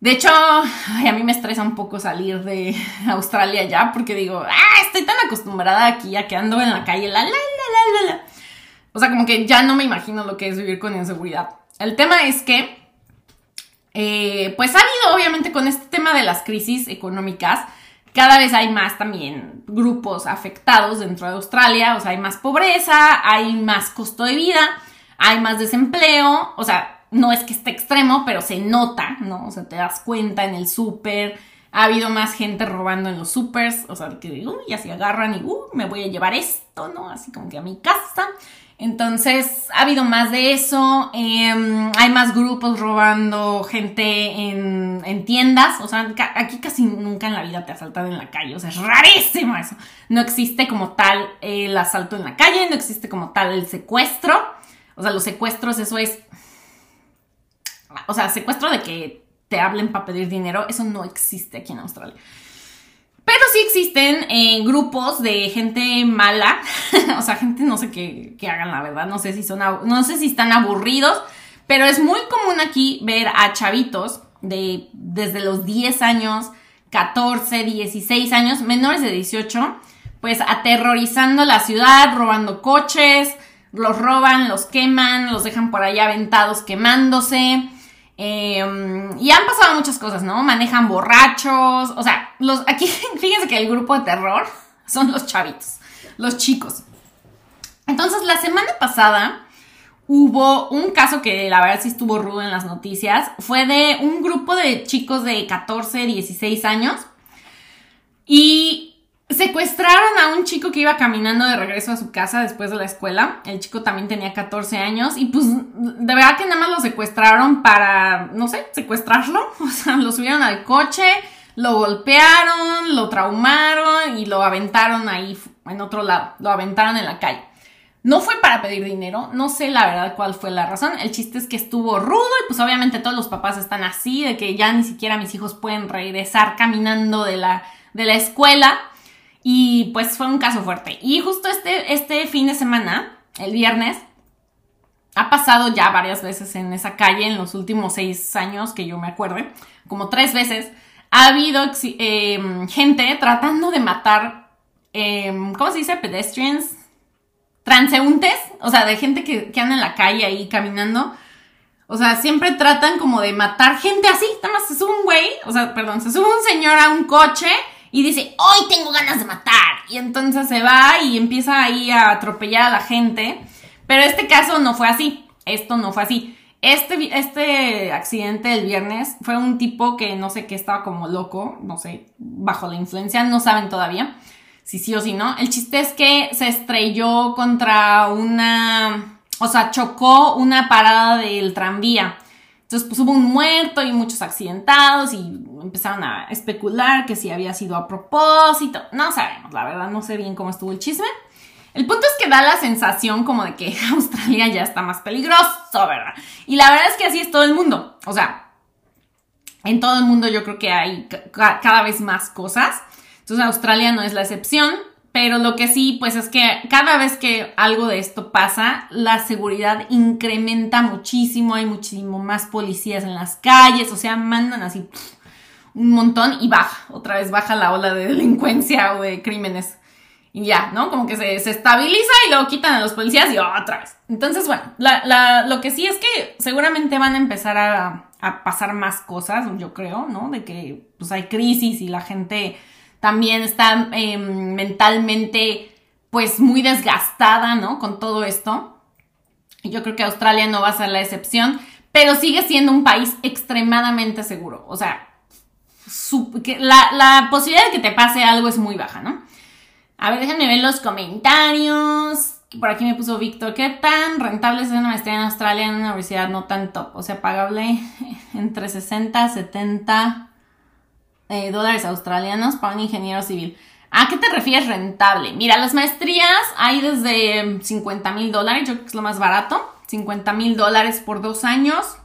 [SPEAKER 1] De hecho, a mí me estresa un poco salir de Australia ya porque digo, ah, estoy tan acostumbrada aquí a que ando en la calle, la, la, la, la, la. O sea, como que ya no me imagino lo que es vivir con inseguridad. El tema es que, eh, pues ha habido obviamente con este tema de las crisis económicas, cada vez hay más también grupos afectados dentro de Australia, o sea, hay más pobreza, hay más costo de vida, hay más desempleo, o sea, no es que esté extremo, pero se nota, ¿no? O sea, te das cuenta en el súper. Ha habido más gente robando en los supers, o sea, que uy, así agarran y uh, me voy a llevar esto, ¿no? Así como que a mi casa. Entonces, ha habido más de eso. Em, hay más grupos robando gente en, tiendas. O sea, aquí casi nunca en la vida te asaltan en la calle. O sea, es rarísimo eso. No existe como tal el asalto en la calle, no existe como tal el secuestro. O sea, los secuestros, eso es o sea, secuestro de que te hablen para pedir dinero, eso no existe aquí en Australia. Pero sí existen eh, grupos de gente mala, o sea, gente no sé qué, hagan la verdad, no sé si son, no sé si están aburridos, pero es muy común aquí ver a chavitos de desde los 10 años, 14, 16 años, menores de 18, pues aterrorizando la ciudad, robando coches, los roban, los queman, los dejan por ahí aventados quemándose. Em, y han pasado muchas cosas, ¿no? Manejan borrachos, o sea, los, aquí fíjense que el grupo de terror son los chavitos, los chicos. Entonces, la semana pasada hubo un caso que la verdad sí estuvo rudo en las noticias, fue de un grupo de chicos de 14, 16 años y Secuestraron a un chico que iba caminando de regreso a su casa después de la escuela. El chico también tenía 14 años y pues de verdad que nada más lo secuestraron para, no sé, secuestrarlo. O sea, lo subieron al coche, lo golpearon, lo traumaron y lo aventaron ahí en otro lado. Lo aventaron en la calle. No fue para pedir dinero, no sé la verdad cuál fue la razón. El chiste es que estuvo rudo y pues obviamente todos los papás están así, de que ya ni siquiera mis hijos pueden regresar caminando de la, de la escuela. Y pues fue un caso fuerte. Y justo este, este fin de semana, el viernes, ha pasado ya varias veces en esa calle en los últimos seis años que yo me acuerde, como tres veces, ha habido em, gente tratando de matar, em, ¿cómo se dice? Pedestrians, transeúntes, o sea, de gente que, que anda en la calle ahí caminando. O sea, siempre tratan como de matar gente así. Nada más se sube un güey, o sea, perdón, se sube un señor a un coche y dice, hoy tengo ganas de matar. Y entonces se va y empieza ahí a atropellar a la gente. Pero este caso no fue así. Esto no fue así. Este, este accidente del viernes fue un tipo que no sé qué estaba como loco, no sé, bajo la influencia, no saben todavía si sí o si no. El chiste es que se estrelló contra una, o sea, chocó una parada del tranvía. Entonces, pues hubo un muerto y muchos accidentados y empezaron a especular que si había sido a propósito. No sabemos, la verdad, no sé bien cómo estuvo el chisme. El punto es que da la sensación como de que Australia ya está más peligroso, ¿verdad? Y la verdad es que así es todo el mundo. O sea, en todo el mundo yo creo que hay cada vez más cosas. Entonces Australia no es la excepción. Pero lo que sí, pues es que cada vez que algo de esto pasa, la seguridad incrementa muchísimo, hay muchísimo más policías en las calles, o sea, mandan así un montón y baja, otra vez baja la ola de delincuencia o de crímenes. Y ya, ¿no? Como que se, estabiliza y luego quitan a los policías y otra vez. Entonces, bueno, lo que sí es que seguramente van a empezar a, a pasar más cosas, yo creo, ¿no? De que pues hay crisis y la gente también está em, mentalmente pues muy desgastada, ¿no? Con todo esto. Yo creo que Australia no va a ser la excepción, pero sigue siendo un país extremadamente seguro. O sea, la, la, posibilidad de que te pase algo es muy baja, ¿no? A ver, déjenme ver los comentarios. Por aquí me puso Víctor, ¿qué tan rentable es una maestría en Australia en una universidad no tan top? O sea, pagable entre 60 70 eh, dólares australianos para un ingeniero civil. ¿A qué te refieres rentable? Mira, las maestrías hay desde 50 mil dólares, yo creo que es lo más barato, 50 mil dólares por dos años.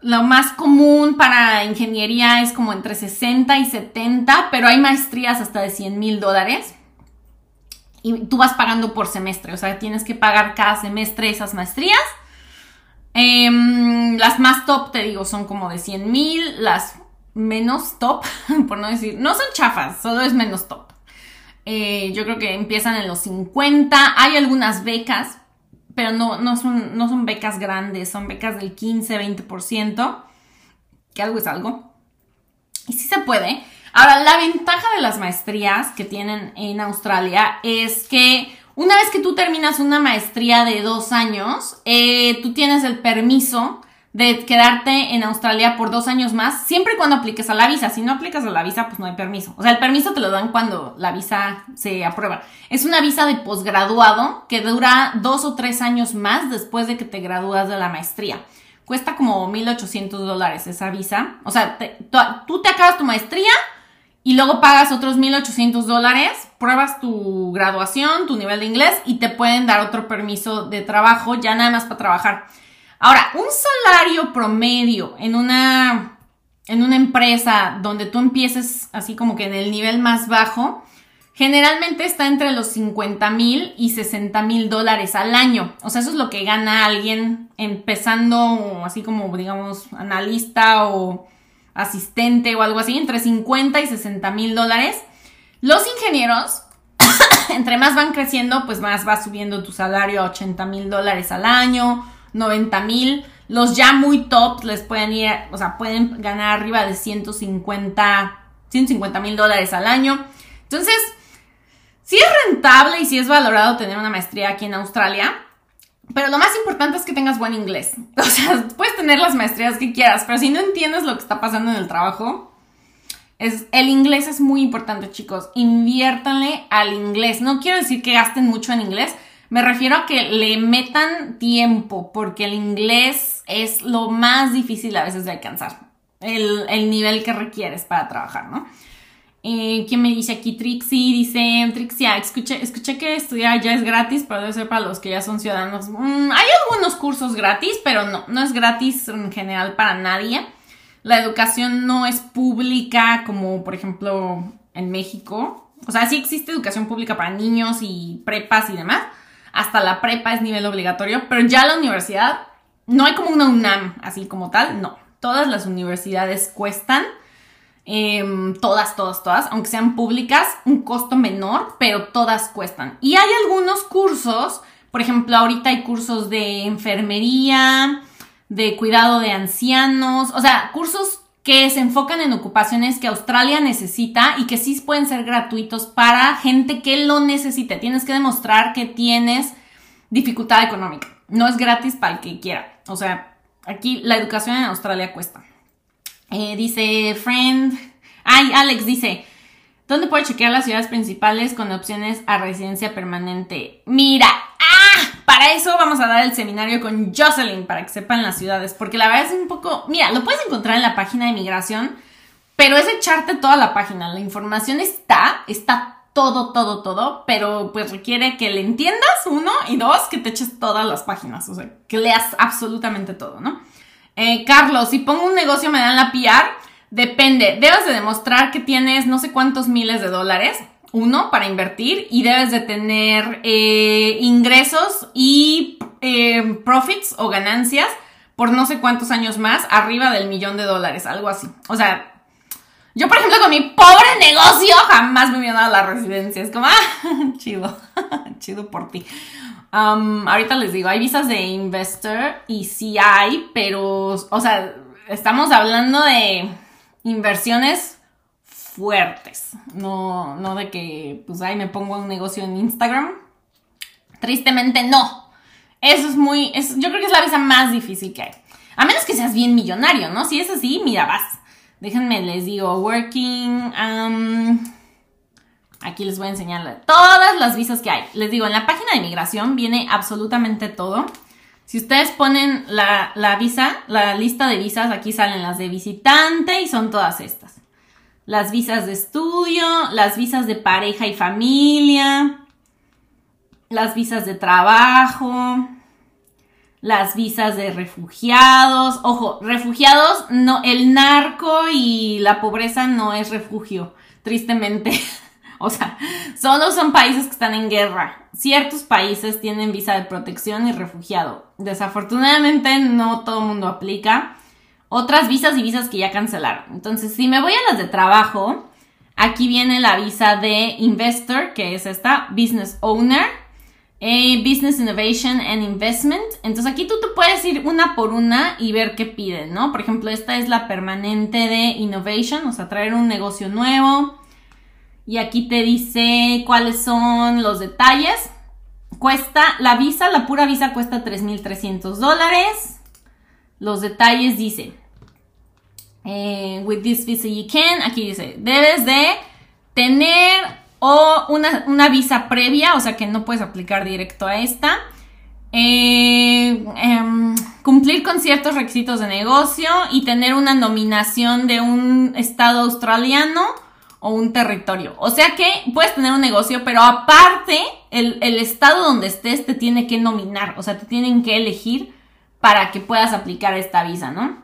[SPEAKER 1] Lo más común para ingeniería es como entre 60 y 70, pero hay maestrías hasta de 100 mil dólares. Y tú vas pagando por semestre, o sea, tienes que pagar cada semestre esas maestrías. Em, las más top, te digo, son como de 100 mil, las menos top, por no decir, no son chafas, solo es menos top. Eh, yo creo que empiezan en los 50, hay algunas becas, pero no, no, son, no son becas grandes, son becas del 15, 20%, que algo es algo. Y sí se puede. Ahora, la ventaja de las maestrías que tienen en Australia es que una vez que tú terminas una maestría de dos años, eh, tú tienes el permiso de quedarte en Australia por dos años más, siempre y cuando apliques a la visa. Si no aplicas a la visa, pues no hay permiso. O sea, el permiso te lo dan cuando la visa se aprueba. Es una visa de posgraduado que dura dos o tres años más después de que te gradúas de la maestría. Cuesta como 1.800 dólares esa visa. O sea, tú te acabas tu maestría y luego pagas otros 1.800 dólares, pruebas tu graduación, tu nivel de inglés y te pueden dar otro permiso de trabajo ya nada más para trabajar. Ahora, un salario promedio en una, en una empresa donde tú empieces así como que en el nivel más bajo, generalmente está entre los 50 mil y 60 mil dólares al año. O sea, eso es lo que gana alguien empezando así como, digamos, analista o asistente o algo así, entre 50 y 60 mil dólares. Los ingenieros, entre más van creciendo, pues más va subiendo tu salario a 80 mil dólares al año 90 mil. Los ya muy tops les pueden ir, o sea, pueden ganar arriba de 150, 150 mil dólares al año. Entonces, sí es rentable y sí es valorado tener una maestría aquí en Australia. Pero lo más importante es que tengas buen inglés. O sea, puedes tener las maestrías que quieras, pero si no entiendes lo que está pasando en el trabajo, es, el inglés es muy importante, chicos. Inviértanle al inglés. No quiero decir que gasten mucho en inglés, me refiero a que le metan tiempo, porque el inglés es lo más difícil a veces de alcanzar, el, nivel que requieres para trabajar, ¿no? Eh, ¿Quién me dice aquí? Trixie dice, Trixie, escuché, escuché que estudiar ya es gratis, pero debe ser para los que ya son ciudadanos. Mm, hay algunos cursos gratis, pero no, no es gratis en general para nadie. La educación no es pública como, por ejemplo, en México. O sea, sí existe educación pública para niños y prepas y demás, hasta la prepa es nivel obligatorio, pero ya la universidad no hay como una UNAM así como tal, no. Todas las universidades cuestan, em, todas, todas, todas, aunque sean públicas, un costo menor, pero todas cuestan. Y hay algunos cursos, por ejemplo, ahorita hay cursos de enfermería, de cuidado de ancianos, o sea, cursos que se enfocan en ocupaciones que Australia necesita y que sí pueden ser gratuitos para gente que lo necesite. Tienes que demostrar que tienes dificultad económica. No es gratis para el que quiera. O sea, aquí la educación en Australia cuesta. Eh, dice Friend. Ay, Alex dice. ¿Dónde puedo chequear las ciudades principales con opciones a residencia permanente? Mira, para eso vamos a dar el seminario con Jocelyn para que sepan las ciudades, porque la verdad es un poco, mira, lo puedes encontrar en la página de migración, pero es echarte toda la página, la información está, está todo, todo, todo, pero pues requiere que le entiendas, uno, y dos, que te eches todas las páginas, o sea, que leas absolutamente todo, ¿no? Eh, Carlos, si pongo un negocio me dan la PR, depende, debes de demostrar que tienes no sé cuántos miles de dólares, uno, para invertir y debes de tener eh, ingresos y eh, profits o ganancias por no sé cuántos años más, arriba del millón de dólares, algo así. O sea, yo por ejemplo con mi pobre negocio jamás me hubiera dado la residencia. Es como, ah, chido, chido por ti. Um, ahorita les digo, hay visas de investor y sí hay, pero, o sea, estamos hablando de inversiones fuertes. No, no de que, pues, ahí me pongo un negocio en Instagram. Tristemente no. Eso es muy, yo creo que es la visa más difícil que hay. A menos que seas bien millonario, ¿no? Si es así, mira, vas. Déjenme, les digo, working, um, aquí les voy a enseñar todas las visas que hay. Les digo, en la página de migración viene absolutamente todo. Si ustedes ponen la, la visa, la lista de visas, aquí salen las de visitante y son todas estas las visas de estudio las visas de pareja y familia, las visas de trabajo, las visas de refugiados. Ojo, refugiados, no, el narco y la pobreza no es refugio, tristemente. o sea, solo son países que están en guerra. Ciertos países tienen visa de protección y refugiado. Desafortunadamente no todo el mundo aplica. Otras visas y visas que ya cancelaron. Entonces, si me voy a las de trabajo, aquí viene la visa de investor, que es esta, business owner eh, Business Innovation and Investment. Entonces aquí tú te puedes ir una por una y ver qué piden, ¿no? Por ejemplo, esta es la permanente de Innovation, o sea, traer un negocio nuevo. Y aquí te dice cuáles son los detalles. Cuesta, la visa, la pura visa cuesta 3.300 dólares. Los detalles dice, eh, with this visa you can, aquí dice, debes de tener o una, visa previa, o sea que no puedes aplicar directo a esta. Eh, em, cumplir con ciertos requisitos de negocio y tener una nominación de un estado australiano o un territorio. O sea que puedes tener un negocio, pero aparte el, estado donde estés te tiene que nominar, o sea, te tienen que elegir para que puedas aplicar esta visa, ¿no?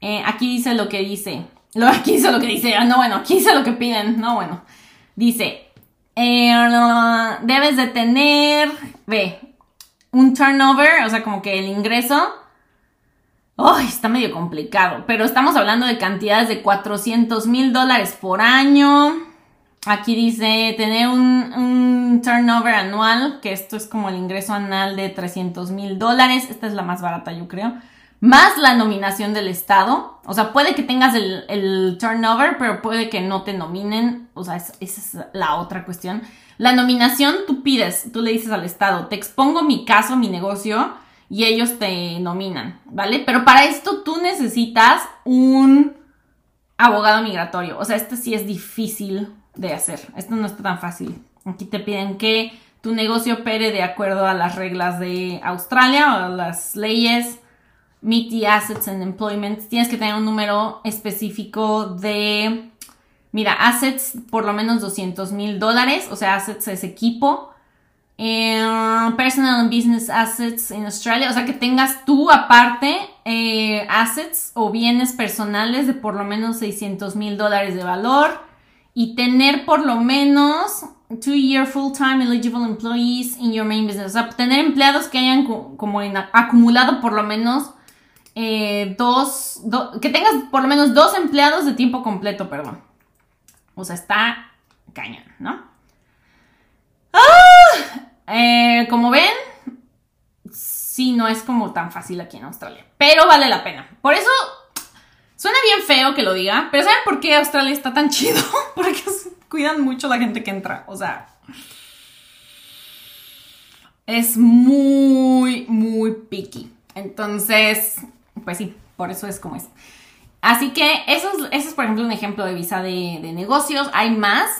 [SPEAKER 1] Eh, aquí dice lo que dice. Lo, aquí dice lo que dice. Ah, no, bueno, aquí dice lo que piden. No, bueno. Dice, eh, debes de tener, ve, un turnover, o sea, como que el ingreso. Ay, está medio complicado, pero estamos hablando de cantidades de 400 mil dólares por año. Aquí dice tener un, un, turnover anual, que esto es como el ingreso anual de 300 mil dólares. Esta es la más barata, yo creo más la nominación del Estado. O sea, puede que tengas el, turnover, pero puede que no te nominen. O sea, esa es la otra cuestión. La nominación tú pides, tú le dices al Estado, te expongo mi caso, mi negocio, y ellos te nominan, ¿vale? Pero para esto tú necesitas un abogado migratorio. O sea, esto sí es difícil de hacer. Esto no está tan fácil. Aquí te piden que tu negocio opere de acuerdo a las reglas de Australia o a las leyes Meet the Assets and Employment, tienes que tener un número específico de, mira, assets por lo menos 200 mil dólares, o sea, assets es equipo. Eh, personal and business assets en Australia, o sea, que tengas tú aparte eh, assets o bienes personales de por lo menos 600 mil dólares de valor y tener por lo menos two year full time eligible employees in your main business, o sea, tener empleados que hayan como acumulado por lo menos eh, dos, que tengas por lo menos dos empleados de tiempo completo, perdón. O sea, está cañón, ¿no? ¡Ah! Eh, como ven, sí, no es como tan fácil aquí en Australia, pero vale la pena. Por eso, suena bien feo que lo diga, pero ¿saben por qué Australia está tan chido? Porque cuidan mucho la gente que entra, o sea... Es muy, muy picky. Entonces, pues sí, por eso es como es. Así que eso es, es por ejemplo, un ejemplo de visa de, negocios. Hay más.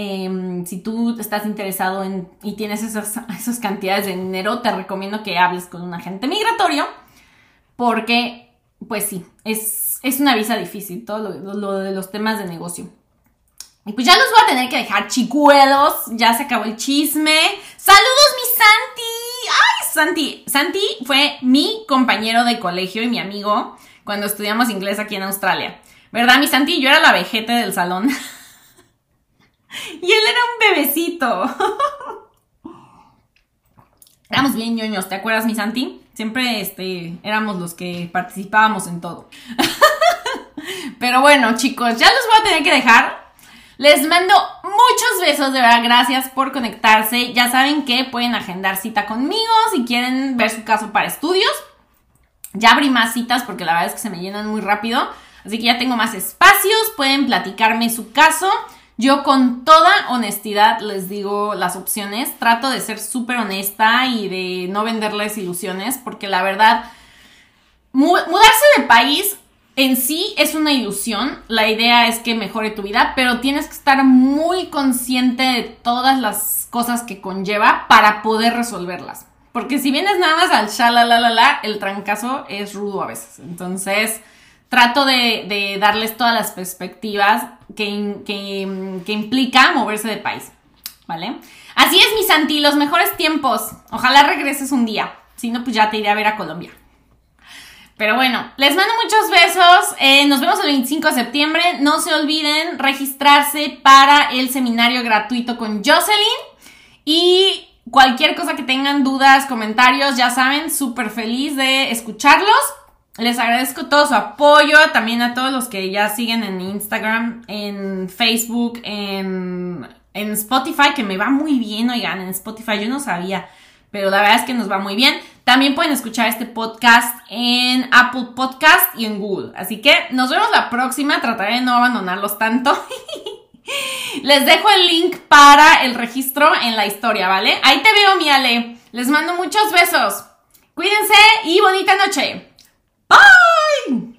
[SPEAKER 1] Em, si tú estás interesado en y tienes esas, esas cantidades de dinero, te recomiendo que hables con un agente migratorio porque, pues sí, es, es una visa difícil, todo lo, de los temas de negocio. Y pues ya los voy a tener que dejar, chicuelos. Ya se acabó el chisme. ¡Saludos, mi Santi! ¡Ay, Santi! Santi fue mi compañero de colegio y mi amigo cuando estudiamos inglés aquí en Australia. ¿Verdad, mi Santi? Yo era la vejete del salón. y él era un bebecito. Éramos bien ñoños, ¿te acuerdas, mi Santi? Siempre este, éramos los que participábamos en todo. Pero bueno, chicos, ya los voy a tener que dejar. Les mando muchos besos, de verdad, gracias por conectarse. Ya saben que pueden agendar cita conmigo si quieren ver su caso para estudios. Ya abrí más citas porque la verdad es que se me llenan muy rápido. Así que ya tengo más espacios, pueden platicarme su caso. Yo con toda honestidad les digo las opciones. Trato de ser súper honesta y de no venderles ilusiones porque la verdad, mudarse de país en sí es una ilusión, la idea es que mejore tu vida, pero tienes que estar muy consciente de todas las cosas que conlleva para poder resolverlas. Porque si vienes nada más al la el trancazo es rudo a veces. Entonces, trato de, darles todas las perspectivas que, que implica moverse de país, ¿vale? Así es, mi Santi, los mejores tiempos. Ojalá regreses un día. Si no, pues ya te iré a ver a Colombia. Pero bueno, les mando muchos besos. Eh, nos vemos el 25 de septiembre. No se olviden registrarse para el seminario gratuito con Jocelyn. Y cualquier cosa que tengan dudas, comentarios, ya saben, súper feliz de escucharlos. Les agradezco todo su apoyo, también a todos los que ya siguen en Instagram, en Facebook, en, en Spotify, que me va muy bien, oigan, en Spotify yo no sabía pero la verdad es que nos va muy bien. También pueden escuchar este podcast en Apple Podcast y en Google. Así que nos vemos la próxima. Trataré de no abandonarlos tanto. Les dejo el link para el registro en la historia, ¿vale? Ahí te veo, mi Ale. Les mando muchos besos. Cuídense y bonita noche. Bye!